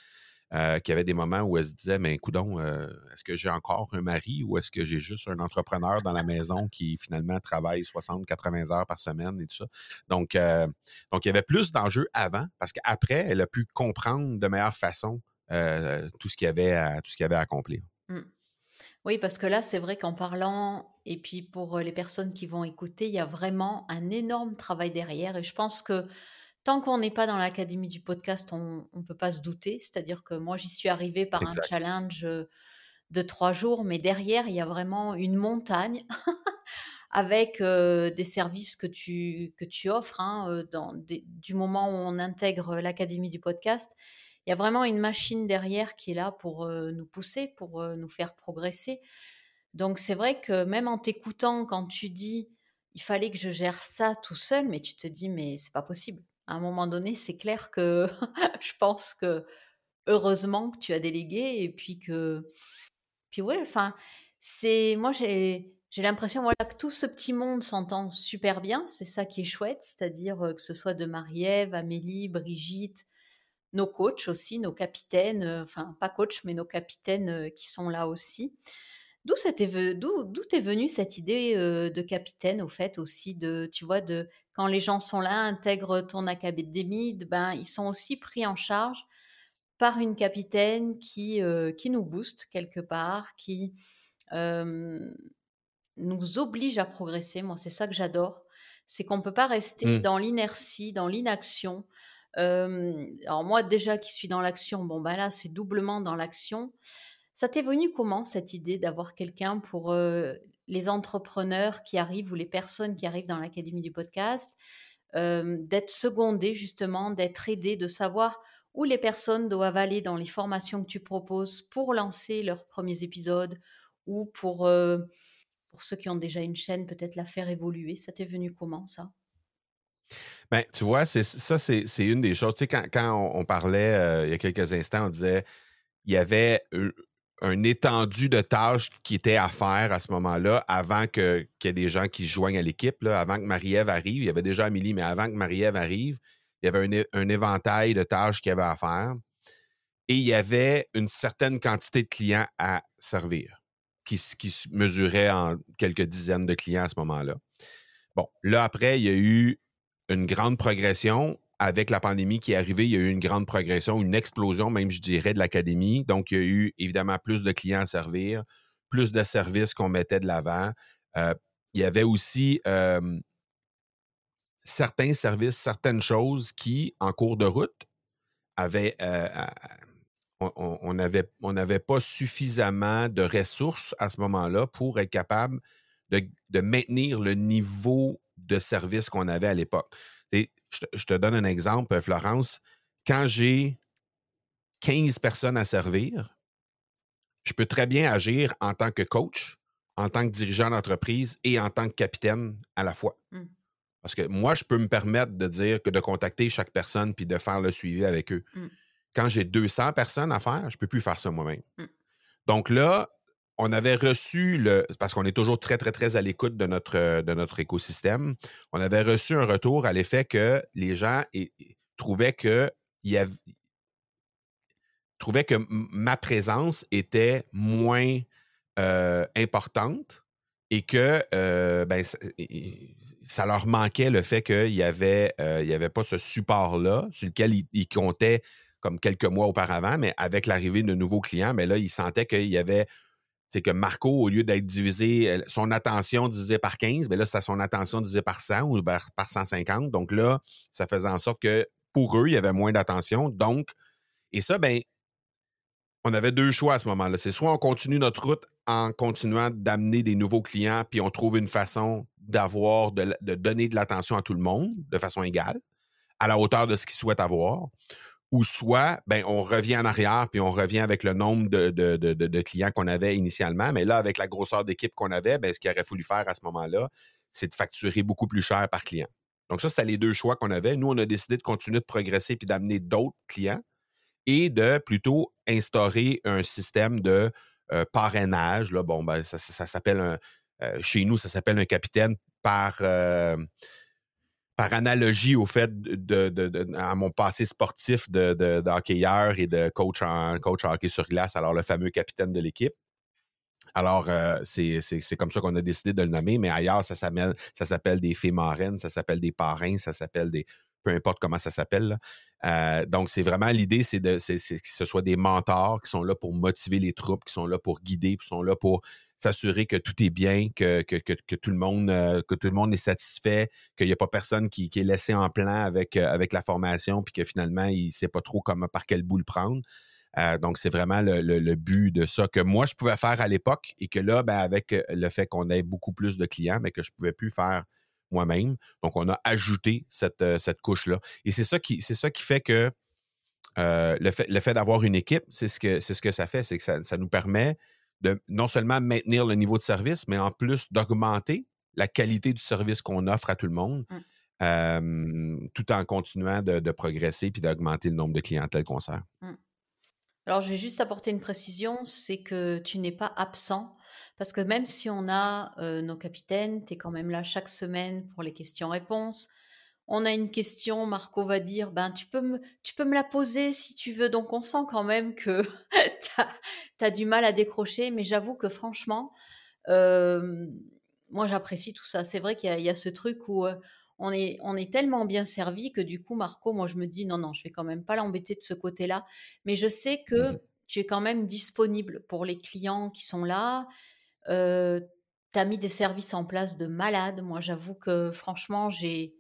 euh, qu'il y avait des moments où elle se disait, mais coudon, euh, est-ce que j'ai encore un mari ou est-ce que j'ai juste un entrepreneur dans la maison qui finalement travaille 60, 80 heures par semaine et tout ça? Donc, euh, donc il y avait plus d'enjeux avant parce qu'après, elle a pu comprendre de meilleure façon tout ce qu'il y avait à, tout ce qu'il avait à accomplir. Mmh. Oui, parce que là, c'est vrai qu'en parlant, et puis pour les personnes qui vont écouter, il y a vraiment un énorme travail derrière. Et je pense que tant qu'on n'est pas dans l'académie du podcast, on ne peut pas se douter. C'est-à-dire que moi, j'y suis arrivée par un challenge de trois jours, mais derrière, il y a vraiment une montagne avec des services que tu, que tu offres hein, dans du moment où on intègre l'académie du podcast. Il y a vraiment une machine derrière qui est là pour nous pousser, pour nous faire progresser. Donc c'est vrai que même en t'écoutant, quand tu dis il fallait que je gère ça tout seul, mais tu te dis mais c'est pas possible à un moment donné, c'est clair que je pense que heureusement que tu as délégué et puis que puis ouais, enfin, c'est moi j'ai j'ai l'impression voilà que tout ce petit monde s'entend super bien, c'est ça qui est chouette, c'est-à-dire que ce soit de Marie-Ève, Amélie, Brigitte, nos coachs aussi, nos capitaines, enfin pas coachs mais nos capitaines qui sont là aussi. D'où d'où est venue cette idée de capitaine au fait aussi de tu vois de quand les gens sont là intègrent ton académie ben ils sont aussi pris en charge par une capitaine qui qui nous booste quelque part qui nous oblige à progresser moi c'est ça que j'adore c'est qu'on ne peut pas rester mmh. dans l'inertie dans l'inaction alors moi déjà qui suis dans l'action bon ben là c'est doublement dans l'action ça t'est venu comment cette idée d'avoir quelqu'un pour les entrepreneurs qui arrivent ou les personnes qui arrivent dans l'académie du podcast, d'être secondé justement, d'être aidé, de savoir où les personnes doivent aller dans les formations que tu proposes pour lancer leurs premiers épisodes ou pour, pour ceux qui ont déjà une chaîne, peut-être la faire évoluer? Ça t'est venu comment ça? Ben, tu vois, ça, c'est une des choses. Tu sais, quand, quand on, parlait il y a quelques instants, on disait il y avait un étendu de tâches qui étaient à faire à ce moment-là, avant qu'il y ait des gens qui se joignent à l'équipe, avant que Marie-Ève arrive. Il y avait déjà Amélie, mais avant que Marie-Ève arrive, il y avait un, éventail de tâches qu'il y avait à faire. Et il y avait une certaine quantité de clients à servir, qui, qui se mesurait en quelques dizaines de clients à ce moment-là. Bon, là, après, il y a eu une grande progression avec la pandémie qui est arrivée, il y a eu une grande progression, une explosion, même je dirais, de l'académie. Donc, il y a eu évidemment plus de clients à servir, plus de services qu'on mettait de l'avant. Euh, il y avait aussi certains services, certaines choses qui, en cours de route, avaient, euh, on n'avait pas suffisamment de ressources à ce moment-là pour être capable de maintenir le niveau de service qu'on avait à l'époque. Je, je te donne un exemple, Florence. Quand j'ai 15 personnes à servir, je peux très bien agir en tant que coach, en tant que dirigeant d'entreprise et en tant que capitaine à la fois. Mmh. Parce que moi, je peux me permettre de dire que de contacter chaque personne puis de faire le suivi avec eux. Mmh. Quand j'ai 200 personnes à faire, je ne peux plus faire ça moi-même. Mmh. Donc là, on avait reçu le. Parce qu'on est toujours très, très, très à l'écoute de notre, notre écosystème. On avait reçu un retour à l'effet que les gens trouvaient que ma présence était moins euh, importante et que euh, ben, ça, leur manquait le fait qu'il n'y avait, euh, y avait pas ce support-là sur lequel ils, comptaient comme quelques mois auparavant, mais avec l'arrivée de nouveaux clients, mais là, ils sentaient qu'il y avait c'est que Marco, au lieu d'être divisé, son attention divisée par 15, mais ben là, c'était son attention divisée par 100 ou par, par 150. Donc là, ça faisait en sorte que pour eux, il y avait moins d'attention. Donc, et ça, ben, on avait deux choix à ce moment-là. C'est soit on continue notre route en continuant d'amener des nouveaux clients, puis on trouve une façon d'avoir, de, donner de l'attention à tout le monde de façon égale, à la hauteur de ce qu'ils souhaitent avoir, ou soit ben, on revient en arrière, puis on revient avec le nombre de, clients qu'on avait initialement, mais là, avec la grosseur d'équipe qu'on avait, ben, ce qu'il aurait fallu faire à ce moment-là, c'est de facturer beaucoup plus cher par client. Donc ça, c'était les deux choix qu'on avait. Nous, on a décidé de continuer de progresser puis d'amener d'autres clients et de plutôt instaurer un système de euh, parrainage. Là, bon, ben, ça, s'appelle un. Euh, chez nous, ça s'appelle un capitaine par, euh, par analogie au fait de, à mon passé sportif de, et de coach en hockey sur glace, alors le fameux capitaine de l'équipe. Alors, c'est comme ça qu'on a décidé de le nommer, mais ailleurs, ça s'appelle des fées marraines, ça s'appelle des parrains, ça s'appelle des, peu importe comment ça s'appelle. Euh, donc, c'est vraiment l'idée, c'est que ce soit des mentors qui sont là pour motiver les troupes, qui sont là pour guider, qui sont là pour s'assurer que tout est bien, que, tout le monde, euh, que tout le monde est satisfait, qu'il n'y a pas personne qui, est laissé en plan avec, euh, avec la formation, puis que finalement, il ne sait pas trop comment, par quel bout le prendre. donc, c'est vraiment le, but de ça que moi, je pouvais faire à l'époque et que là, ben, avec le fait qu'on ait beaucoup plus de clients, mais que je ne pouvais plus faire moi-même. Donc, on a ajouté cette, euh, cette couche-là. Et c'est ça qui, c'est ça qui fait que euh, le fait, le fait d'avoir une équipe, c'est ce que, c'est ce que ça fait, c'est que ça, nous permet de non seulement maintenir le niveau de service, mais en plus d'augmenter la qualité du service qu'on offre à tout le monde, mmh. tout en continuant de, progresser puis d'augmenter le nombre de clientèle qu'on sert. Mmh. Alors, je vais juste apporter une précision, c'est que tu n'es pas absent parce que même si on a nos capitaines, tu es quand même là chaque semaine pour les questions-réponses. On a une question, Marco va dire, ben tu peux me, tu peux me la poser si tu veux. Donc on sent quand même que tu as, du mal à décrocher, mais j'avoue que franchement, moi j'apprécie tout ça. C'est vrai qu'il y, a ce truc où on est, on est tellement bien servi que du coup, Marco, moi je me dis, non, non, je vais quand même pas l'embêter de ce côté-là. Mais je sais que mmh tu es quand même disponible pour les clients qui sont là. Euh, tu as mis des services en place de malade. Moi, j'avoue que franchement, j'ai,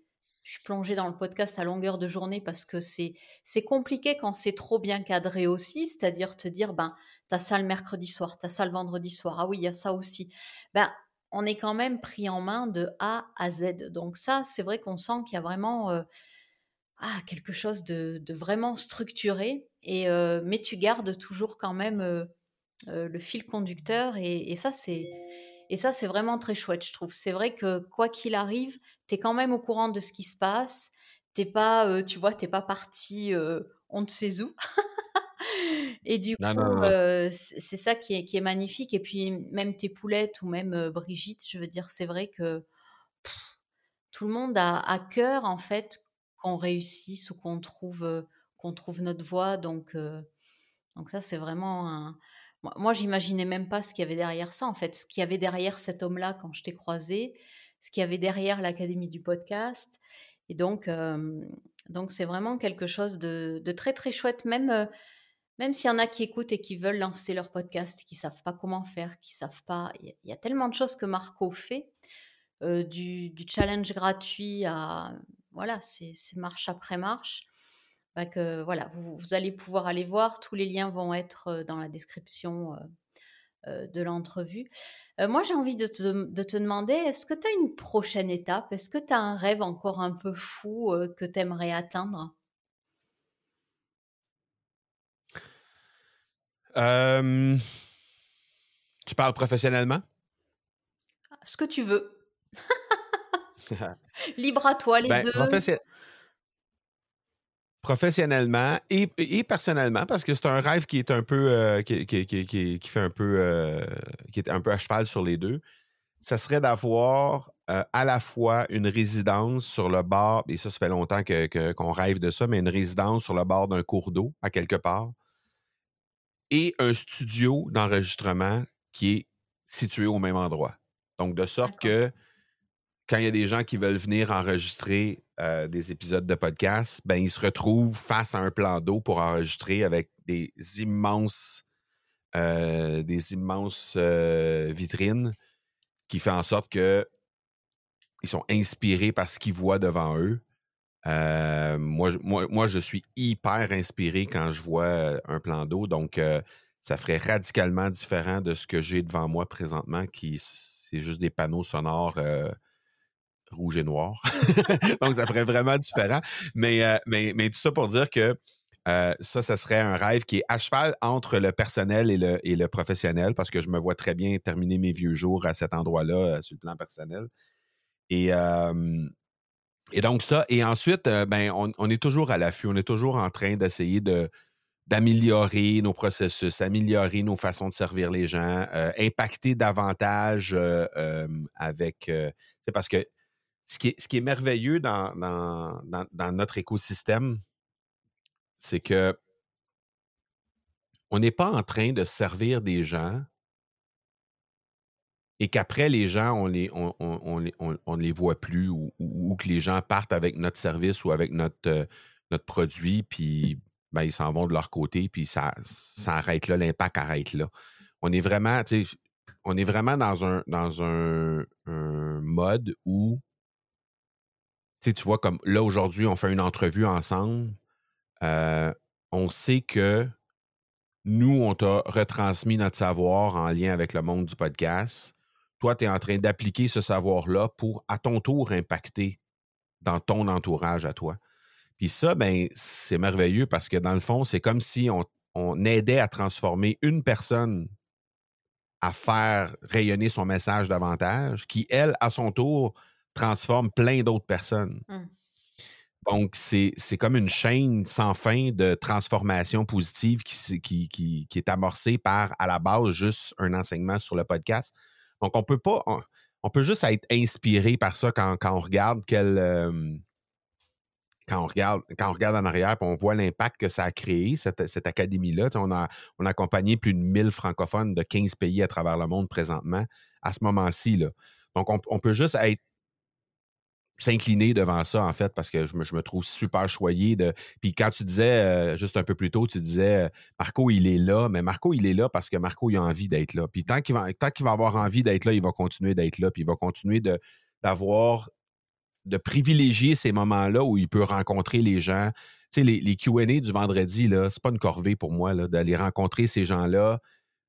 je suis plongée dans le podcast à longueur de journée parce que c'est, c'est compliqué quand c'est trop bien cadré aussi. C'est-à-dire te dire, ben, t'as ça le mercredi soir, t'as ça le vendredi soir. Ah oui, il y a ça aussi. Ben, on est quand même pris en main de A à Z. Donc ça, c'est vrai qu'on sent qu'il y a vraiment euh, ah, quelque chose de, de, vraiment structuré. Et, euh, mais tu gardes toujours quand même euh, le fil conducteur et, ça c'est et ça c'est vraiment très chouette je trouve. C'est vrai que quoi qu'il arrive tu es quand même au courant de ce qui se passe. T'es pas euh, tu vois t'es pas parti euh, on ne sait où. Et du coup c'est ça qui est, qui est magnifique. Et puis même tes poulettes ou même Brigitte je veux dire c'est vrai que tout le monde a à cœur en fait qu'on réussisse ou qu'on trouve qu'on trouve notre voie. Donc donc ça c'est vraiment un, moi, j'imaginais même pas ce qu'il y avait derrière ça, en fait, ce qu'il y avait derrière cet homme-là quand je t'ai croisé, ce qu'il y avait derrière l'Académie du podcast. Et donc, donc c'est vraiment quelque chose de, très, très chouette, même, même s'il y en a qui écoutent et qui veulent lancer leur podcast, qui savent pas comment faire, qui savent pas. Il y, a tellement de choses que Marco fait. du, challenge gratuit à voilà, c'est marche après marche. Bah, que voilà, vous, allez pouvoir aller voir. Tous les liens vont être dans la description de l'entrevue. moi, j'ai envie de te, de te demander, est-ce que tu as une prochaine étape? Est-ce que tu as un rêve encore un peu fou que tu aimerais atteindre tu parles professionnellement? Ce que tu veux. Libre à toi, les ben, deux. Professionnellement et, personnellement, parce que c'est un rêve qui est un peu qui est un peu à cheval sur les deux. Ça serait d'avoir euh, à la fois une résidence sur le bord, et ça, ça fait longtemps qu'on rêve de ça, mais une résidence sur le bord d'un cours d'eau à quelque part, et un studio d'enregistrement qui est situé au même endroit. Donc, de sorte que quand il y a des gens qui veulent venir enregistrer euh, des épisodes de podcast, ben, ils se retrouvent face à un plan d'eau pour enregistrer avec des immenses, euh, des immenses euh, vitrines qui fait en sorte que ils sont inspirés par ce qu'ils voient devant eux. moi, moi, je suis hyper inspiré quand je vois un plan d'eau. Donc, ça ferait radicalement différent de ce que j'ai devant moi présentement, qui c'est juste des panneaux sonores rouge et noir. Donc, ça ferait vraiment différent. Mais, euh, mais, mais tout ça pour dire que euh, ça, ce serait un rêve qui est à cheval entre le personnel et le, et le professionnel, parce que je me vois très bien terminer mes vieux jours à cet endroit-là, sur le plan personnel. Et, et donc, ça. Et ensuite, ben, on, on, est toujours à l'affût. On est toujours en train d'essayer de, d'améliorer nos processus, améliorer nos façons de servir les gens, euh, impacter davantage euh, euh, avec... c'est parce que ce qui est, ce qui est merveilleux dans, dans, notre écosystème, c'est que on n'est pas en train de servir des gens et qu'après, les gens, on les, on, on, les voit plus ou, ou, que les gens partent avec notre service ou avec notre, notre produit, puis ben, ils s'en vont de leur côté, puis ça, ça arrête là, l'impact arrête là. On est vraiment, on est vraiment dans un, dans un, mode où, tu vois, comme là, aujourd'hui, on fait une entrevue ensemble. Euh, on sait que nous, on t'a retransmis notre savoir en lien avec le monde du podcast. Toi, tu es en train d'appliquer ce savoir-là pour, à ton tour, impacter dans ton entourage à toi. Puis ça, ben, c'est merveilleux parce que dans le fond, c'est comme si on, aidait à transformer une personne à faire rayonner son message davantage, qui, elle, à son tour, transforme plein d'autres personnes. Mmh. Donc, c'est comme une chaîne sans fin de transformation positive qui, qui, qui, est amorcée par, à la base, juste un enseignement sur le podcast. Donc, on peut pas, on, peut juste être inspiré par ça quand, on regarde quel, euh, quand on regarde, quand on regarde en arrière, on voit l'impact que ça a créé, cette, académie-là. On a, on a accompagné plus de 1000 francophones de 15 pays à travers le monde présentement à ce moment-ci. Donc, on, peut juste être s'incliner devant ça, en fait, parce que je me, trouve super choyé de. Puis quand tu disais, euh, juste un peu plus tôt, tu disais Marco, il est là, mais Marco, il est là parce que Marco, il a envie d'être là. Puis tant qu'il va, tant qu'il va avoir envie d'être là, il va continuer d'être là, puis il va continuer d'avoir de privilégier ces moments-là où il peut rencontrer les gens. Tu sais, les, les QA du vendredi, là, c'est pas une corvée pour moi d'aller rencontrer ces gens-là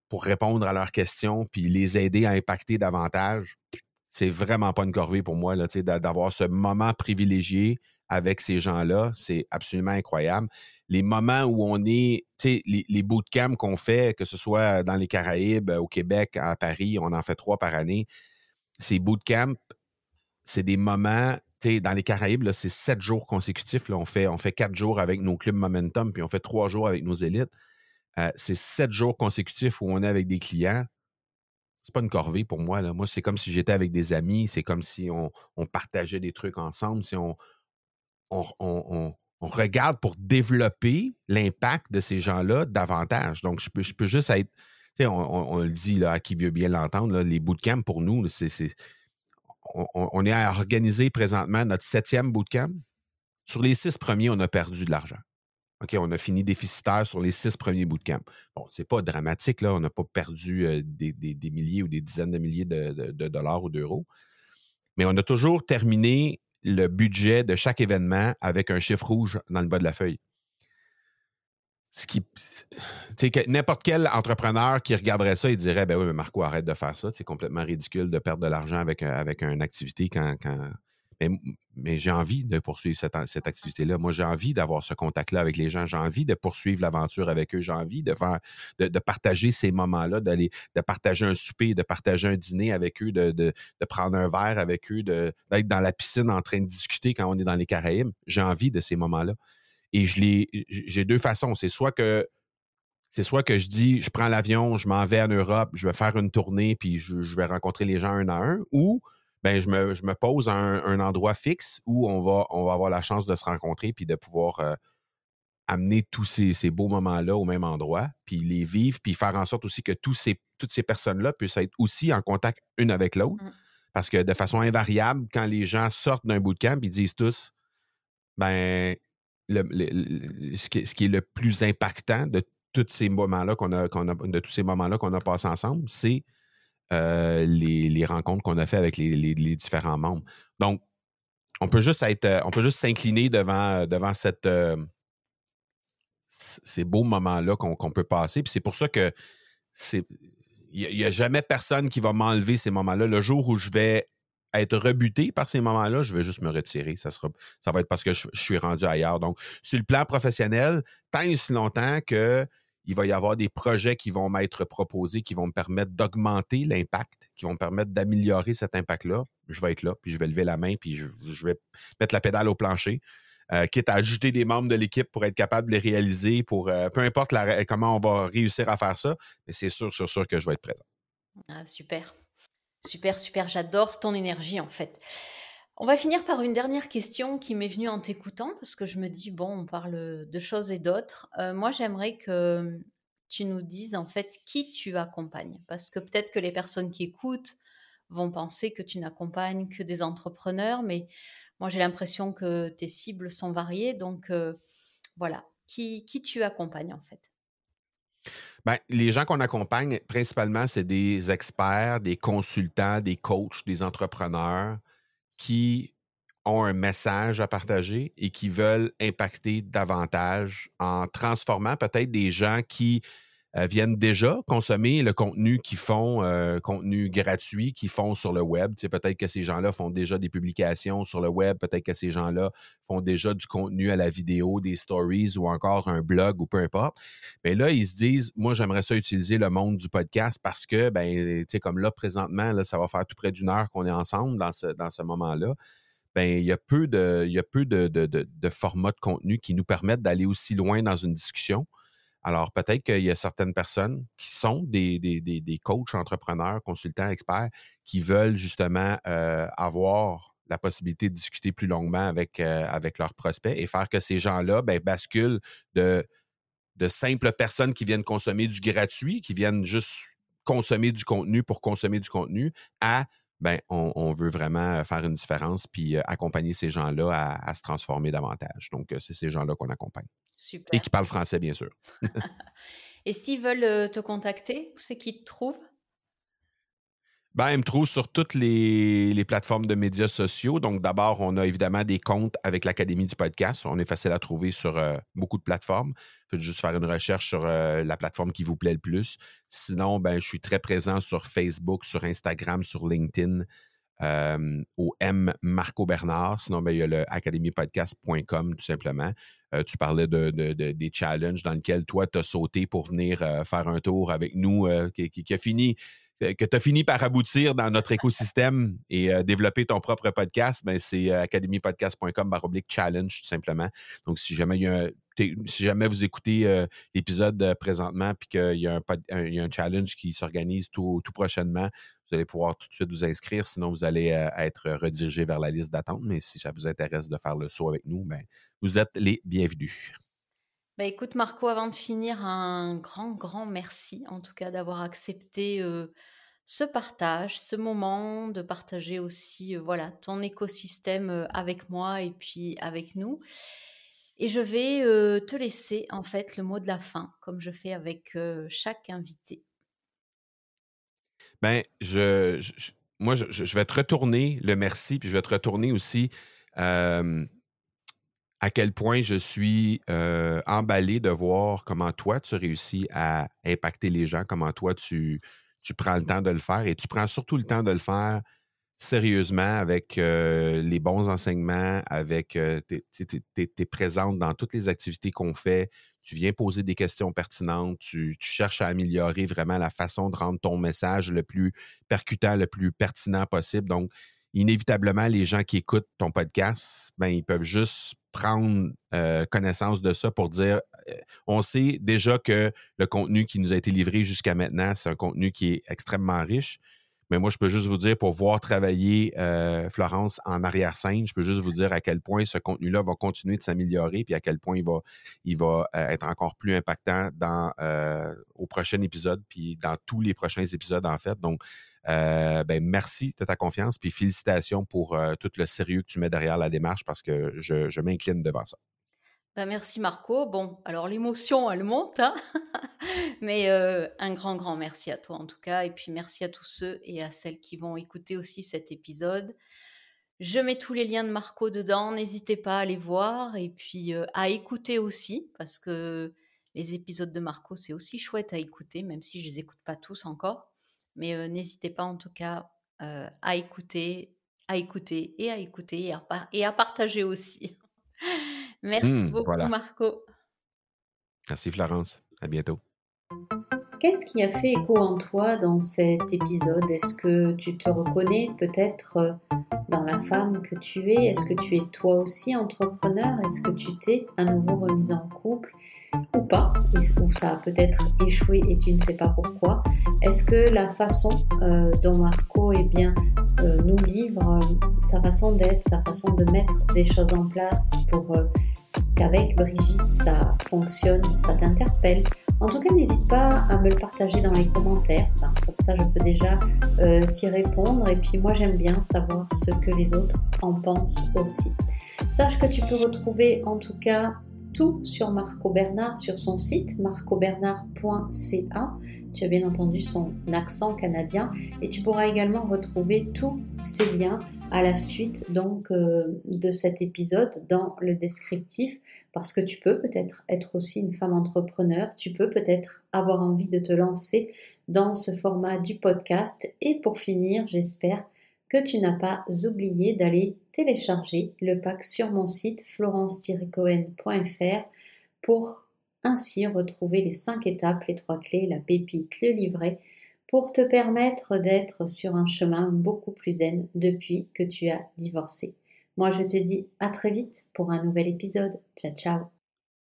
pour répondre à leurs questions puis les aider à impacter davantage. C'est vraiment pas une corvée pour moi d'avoir ce moment privilégié avec ces gens-là. C'est absolument incroyable. Les moments où on est, les, les bootcamps qu'on fait, que ce soit dans les Caraïbes, au Québec, à Paris, on en fait trois par année. Ces bootcamps, c'est des moments dans les Caraïbes, c'est sept jours consécutifs. Là, on, fait, on fait quatre jours avec nos clubs Momentum, puis on fait trois jours avec nos élites. Euh, c'est sept jours consécutifs où on est avec des clients. C'est pas une corvée pour moi. Là. Moi, c'est comme si j'étais avec des amis. C'est comme si on, partageait des trucs ensemble. Si on, regarde pour développer l'impact de ces gens-là davantage. Donc, je peux, je peux juste être. On, on, le dit là, à qui veut bien l'entendre, les bootcamps pour nous, c'est on, est à organiser présentement notre septième bootcamp. Sur les six premiers, on a perdu de l'argent. OK, on a fini déficitaire sur les six premiers bootcamps. Bon, c'est pas dramatique, là. On n'a pas perdu des, milliers ou des dizaines de milliers de, dollars ou d'euros. Mais on a toujours terminé le budget de chaque événement avec un chiffre rouge dans le bas de la feuille. Ce qui. N'importe quel entrepreneur qui regarderait ça, il dirait Ben oui, mais Marco, arrête de faire ça. C'est complètement ridicule de perdre de l'argent avec, avec une activité quand, quand, mais, j'ai envie de poursuivre cette, activité-là. Moi, j'ai envie d'avoir ce contact-là avec les gens. J'ai envie de poursuivre l'aventure avec eux. J'ai envie de partager ces moments-là, d'aller, de partager un souper, de partager un dîner avec eux, de, prendre un verre avec eux, d'être dans la piscine en train de discuter quand on est dans les Caraïbes. J'ai envie de ces moments-là. Et je les, j'ai deux façons. C'est soit que c'est soit que je dis, je prends l'avion, je m'en vais en Europe, je vais faire une tournée, puis je, je vais rencontrer les gens un à un, ou ben, je, me, pose à un, endroit fixe où on va, on va avoir la chance de se rencontrer puis de pouvoir euh, amener tous ces, beaux moments-là au même endroit, puis les vivre, puis faire en sorte aussi que tous ces, toutes ces personnes-là puissent être aussi en contact une avec l'autre. Mmh. Parce que de façon invariable, quand les gens sortent d'un bootcamp, ils disent tous, ben, ce, qui, est le plus impactant de tous ces moments-là qu'on a, de tous ces moments-là qu'on a passés ensemble, c'est euh, les, rencontres qu'on a fait avec les, différents membres. Donc, on peut juste être, euh, on peut juste s'incliner devant, devant cette, euh, ces beaux moments-là qu'on peut passer. Puis c'est pour ça que c'est. Il n'y a, jamais personne qui va m'enlever ces moments-là. Le jour où je vais être rebuté par ces moments-là, je vais juste me retirer. Ça va être parce que je, je suis rendu ailleurs. Donc, sur le plan professionnel, tant et si longtemps que il va y avoir des projets qui vont m'être proposés, qui vont me permettre d'augmenter l'impact, qui vont me permettre d'améliorer cet impact-là. Je vais être là, puis je vais lever la main, puis je, vais mettre la pédale au plancher. Euh, quitte à ajouter des membres de l'équipe pour être capable de les réaliser, pour euh, peu importe comment on va réussir à faire ça, mais c'est sûr, sûr, sûr que je vais être présent. Ah, super. Super, super. J'adore ton énergie, en fait. On va finir par une dernière question qui m'est venue en t'écoutant, parce que je me dis, bon, on parle de choses et d'autres. Euh, moi, j'aimerais que tu nous dises en fait qui tu accompagnes, parce que peut-être que les personnes qui écoutent vont penser que tu n'accompagnes que des entrepreneurs, mais moi, j'ai l'impression que tes cibles sont variées. Donc, euh, voilà, qui, qui tu accompagnes en fait? Ben, les gens qu'on accompagne, principalement, c'est des experts, des consultants, des coachs, des entrepreneurs qui ont un message à partager et qui veulent impacter davantage en transformant peut-être des gens qui euh, viennent déjà consommer le contenu qu'ils font, euh, contenu gratuit qu'ils font sur le web. Tu peut-être que ces gens-là font déjà des publications sur le web, peut-être que ces gens-là font déjà du contenu à la vidéo, des stories ou encore un blog ou peu importe. Mais là, ils se disent, moi, j'aimerais ça utiliser le monde du podcast parce que, ben, tu sais, comme là, présentement, là, ça va faire tout près d'une heure qu'on est ensemble dans ce, dans ce moment-là. Ben, il y a peu de, il y a peu de, de, de formats de contenu qui nous permettent d'aller aussi loin dans une discussion. Alors, peut-être qu'il y a certaines personnes qui sont des, des, coachs, entrepreneurs, consultants, experts, qui veulent justement euh, avoir la possibilité de discuter plus longuement avec, euh, avec leurs prospects et faire que ces gens-là ben, basculent de, de simples personnes qui viennent consommer du gratuit, qui viennent juste consommer du contenu pour consommer du contenu, à ben, on, veut vraiment faire une différence puis euh, accompagner ces gens-là à, à, se transformer davantage. Donc, c'est ces gens-là qu'on accompagne. Et qui parle français, bien sûr. Et s'ils veulent euh, te contacter, où c'est qu'ils te trouvent? Ben, ils me trouvent sur toutes les, plateformes de médias sociaux. Donc, d'abord, on a évidemment des comptes avec l'Académie du podcast. On est facile à trouver sur euh, beaucoup de plateformes. Faites juste faire une recherche sur euh, la plateforme qui vous plaît le plus. Sinon, ben, je suis très présent sur Facebook, sur Instagram, sur LinkedIn. au M Marco Bernard. Sinon, ben, il y a le academypodcast.com tout simplement. Euh, tu parlais de, des challenges dans lesquels toi, tu as sauté pour venir euh, faire un tour avec nous, euh, qui, a fini que tu as fini par aboutir dans notre écosystème et développer ton propre podcast, ben c'est academypodcast.com baroblique challenge tout simplement. Donc, si jamais, vous écoutez l'épisode présentement puis qu'il y, a un, challenge qui s'organise tout, prochainement, vous allez pouvoir tout de suite vous inscrire, sinon vous allez euh, être redirigé vers la liste d'attente. Mais si ça vous intéresse de faire le saut avec nous, ben, vous êtes les bienvenus. Ben écoute Marco, avant de finir, un grand, grand merci en tout cas d'avoir accepté ce partage, ce moment, de partager aussi voilà ton écosystème avec moi et puis avec nous. Et je vais te laisser en fait le mot de la fin, comme je fais avec chaque invité. Ben, je, moi, je, vais te retourner le merci, puis je vais te retourner aussi à quel point je suis euh, emballé de voir comment toi, tu réussis à impacter les gens, comment toi, tu, tu prends le temps de le faire et tu prends surtout le temps de le faire sérieusement avec euh, les bons enseignements, avec tu es, présente dans toutes les activités qu'on fait, tu viens poser des questions pertinentes, tu, cherches à améliorer vraiment la façon de rendre ton message le plus percutant, le plus pertinent possible. Donc, inévitablement, les gens qui écoutent ton podcast, ben, ils peuvent juste prendre euh, connaissance de ça pour dire, euh, on sait déjà que le contenu qui nous a été livré jusqu'à maintenant, c'est un contenu qui est extrêmement riche. Mais moi, je peux juste vous dire, pour voir travailler euh, Florence en arrière-scène, je peux juste vous dire à quel point ce contenu-là va continuer de s'améliorer, puis à quel point il va, il va euh, être encore plus impactant dans, euh, au prochain épisode, puis dans tous les prochains épisodes, en fait. Donc, ben, merci de ta confiance, puis félicitations pour tout le sérieux que tu mets derrière la démarche, parce que je, je m'incline devant ça. Bah, merci Marco. Bon, alors l'émotion, elle monte, hein mais euh, un grand, grand merci à toi en tout cas. Et puis merci à tous ceux et à celles qui vont écouter aussi cet épisode. Je mets tous les liens de Marco dedans. N'hésitez pas à les voir et puis euh, à écouter aussi, parce que les épisodes de Marco, c'est aussi chouette à écouter, même si je les écoute pas tous encore. Mais euh, n'hésitez pas en tout cas à écouter, à écouter et à écouter et à partager aussi. Merci mmh, beaucoup, Marco. Merci, Florence. À bientôt. Qu'est-ce qui a fait écho en toi dans cet épisode? Est-ce que tu te reconnais peut-être euh, dans la femme que tu es? Est-ce que tu es toi aussi entrepreneur? Est-ce que tu t'es à nouveau remise en couple? Ou pas Ou ça a peut-être échoué et tu ne sais pas pourquoi Est-ce que la façon euh, dont Marco eh bien, euh, nous livre sa façon d'être, sa façon de mettre des choses en place pour qu'avec Brigitte ça fonctionne, ça t'interpelle? En tout cas, n'hésite pas à me le partager dans les commentaires. comme ça, je peux déjà euh, t'y répondre. Et puis moi, j'aime bien savoir ce que les autres en pensent aussi. Sache que tu peux retrouver en tout cas tout sur Marco Bernard sur son site marcobernard.ca. Tu as bien entendu son accent canadien et tu pourras également retrouver tous ces liens à la suite donc euh, de cet épisode dans le descriptif parce que tu peux peut-être être aussi une femme entrepreneur, tu peux peut-être avoir envie de te lancer dans ce format du podcast et pour finir, j'espère tu n'as pas oublié d'aller télécharger le pack sur mon site florence-cohen.fr pour ainsi retrouver les cinq étapes, les trois clés, la pépite, le livret pour te permettre d'être sur un chemin beaucoup plus zen depuis que tu as divorcé. Moi, je te dis à très vite pour un nouvel épisode. Ciao, ciao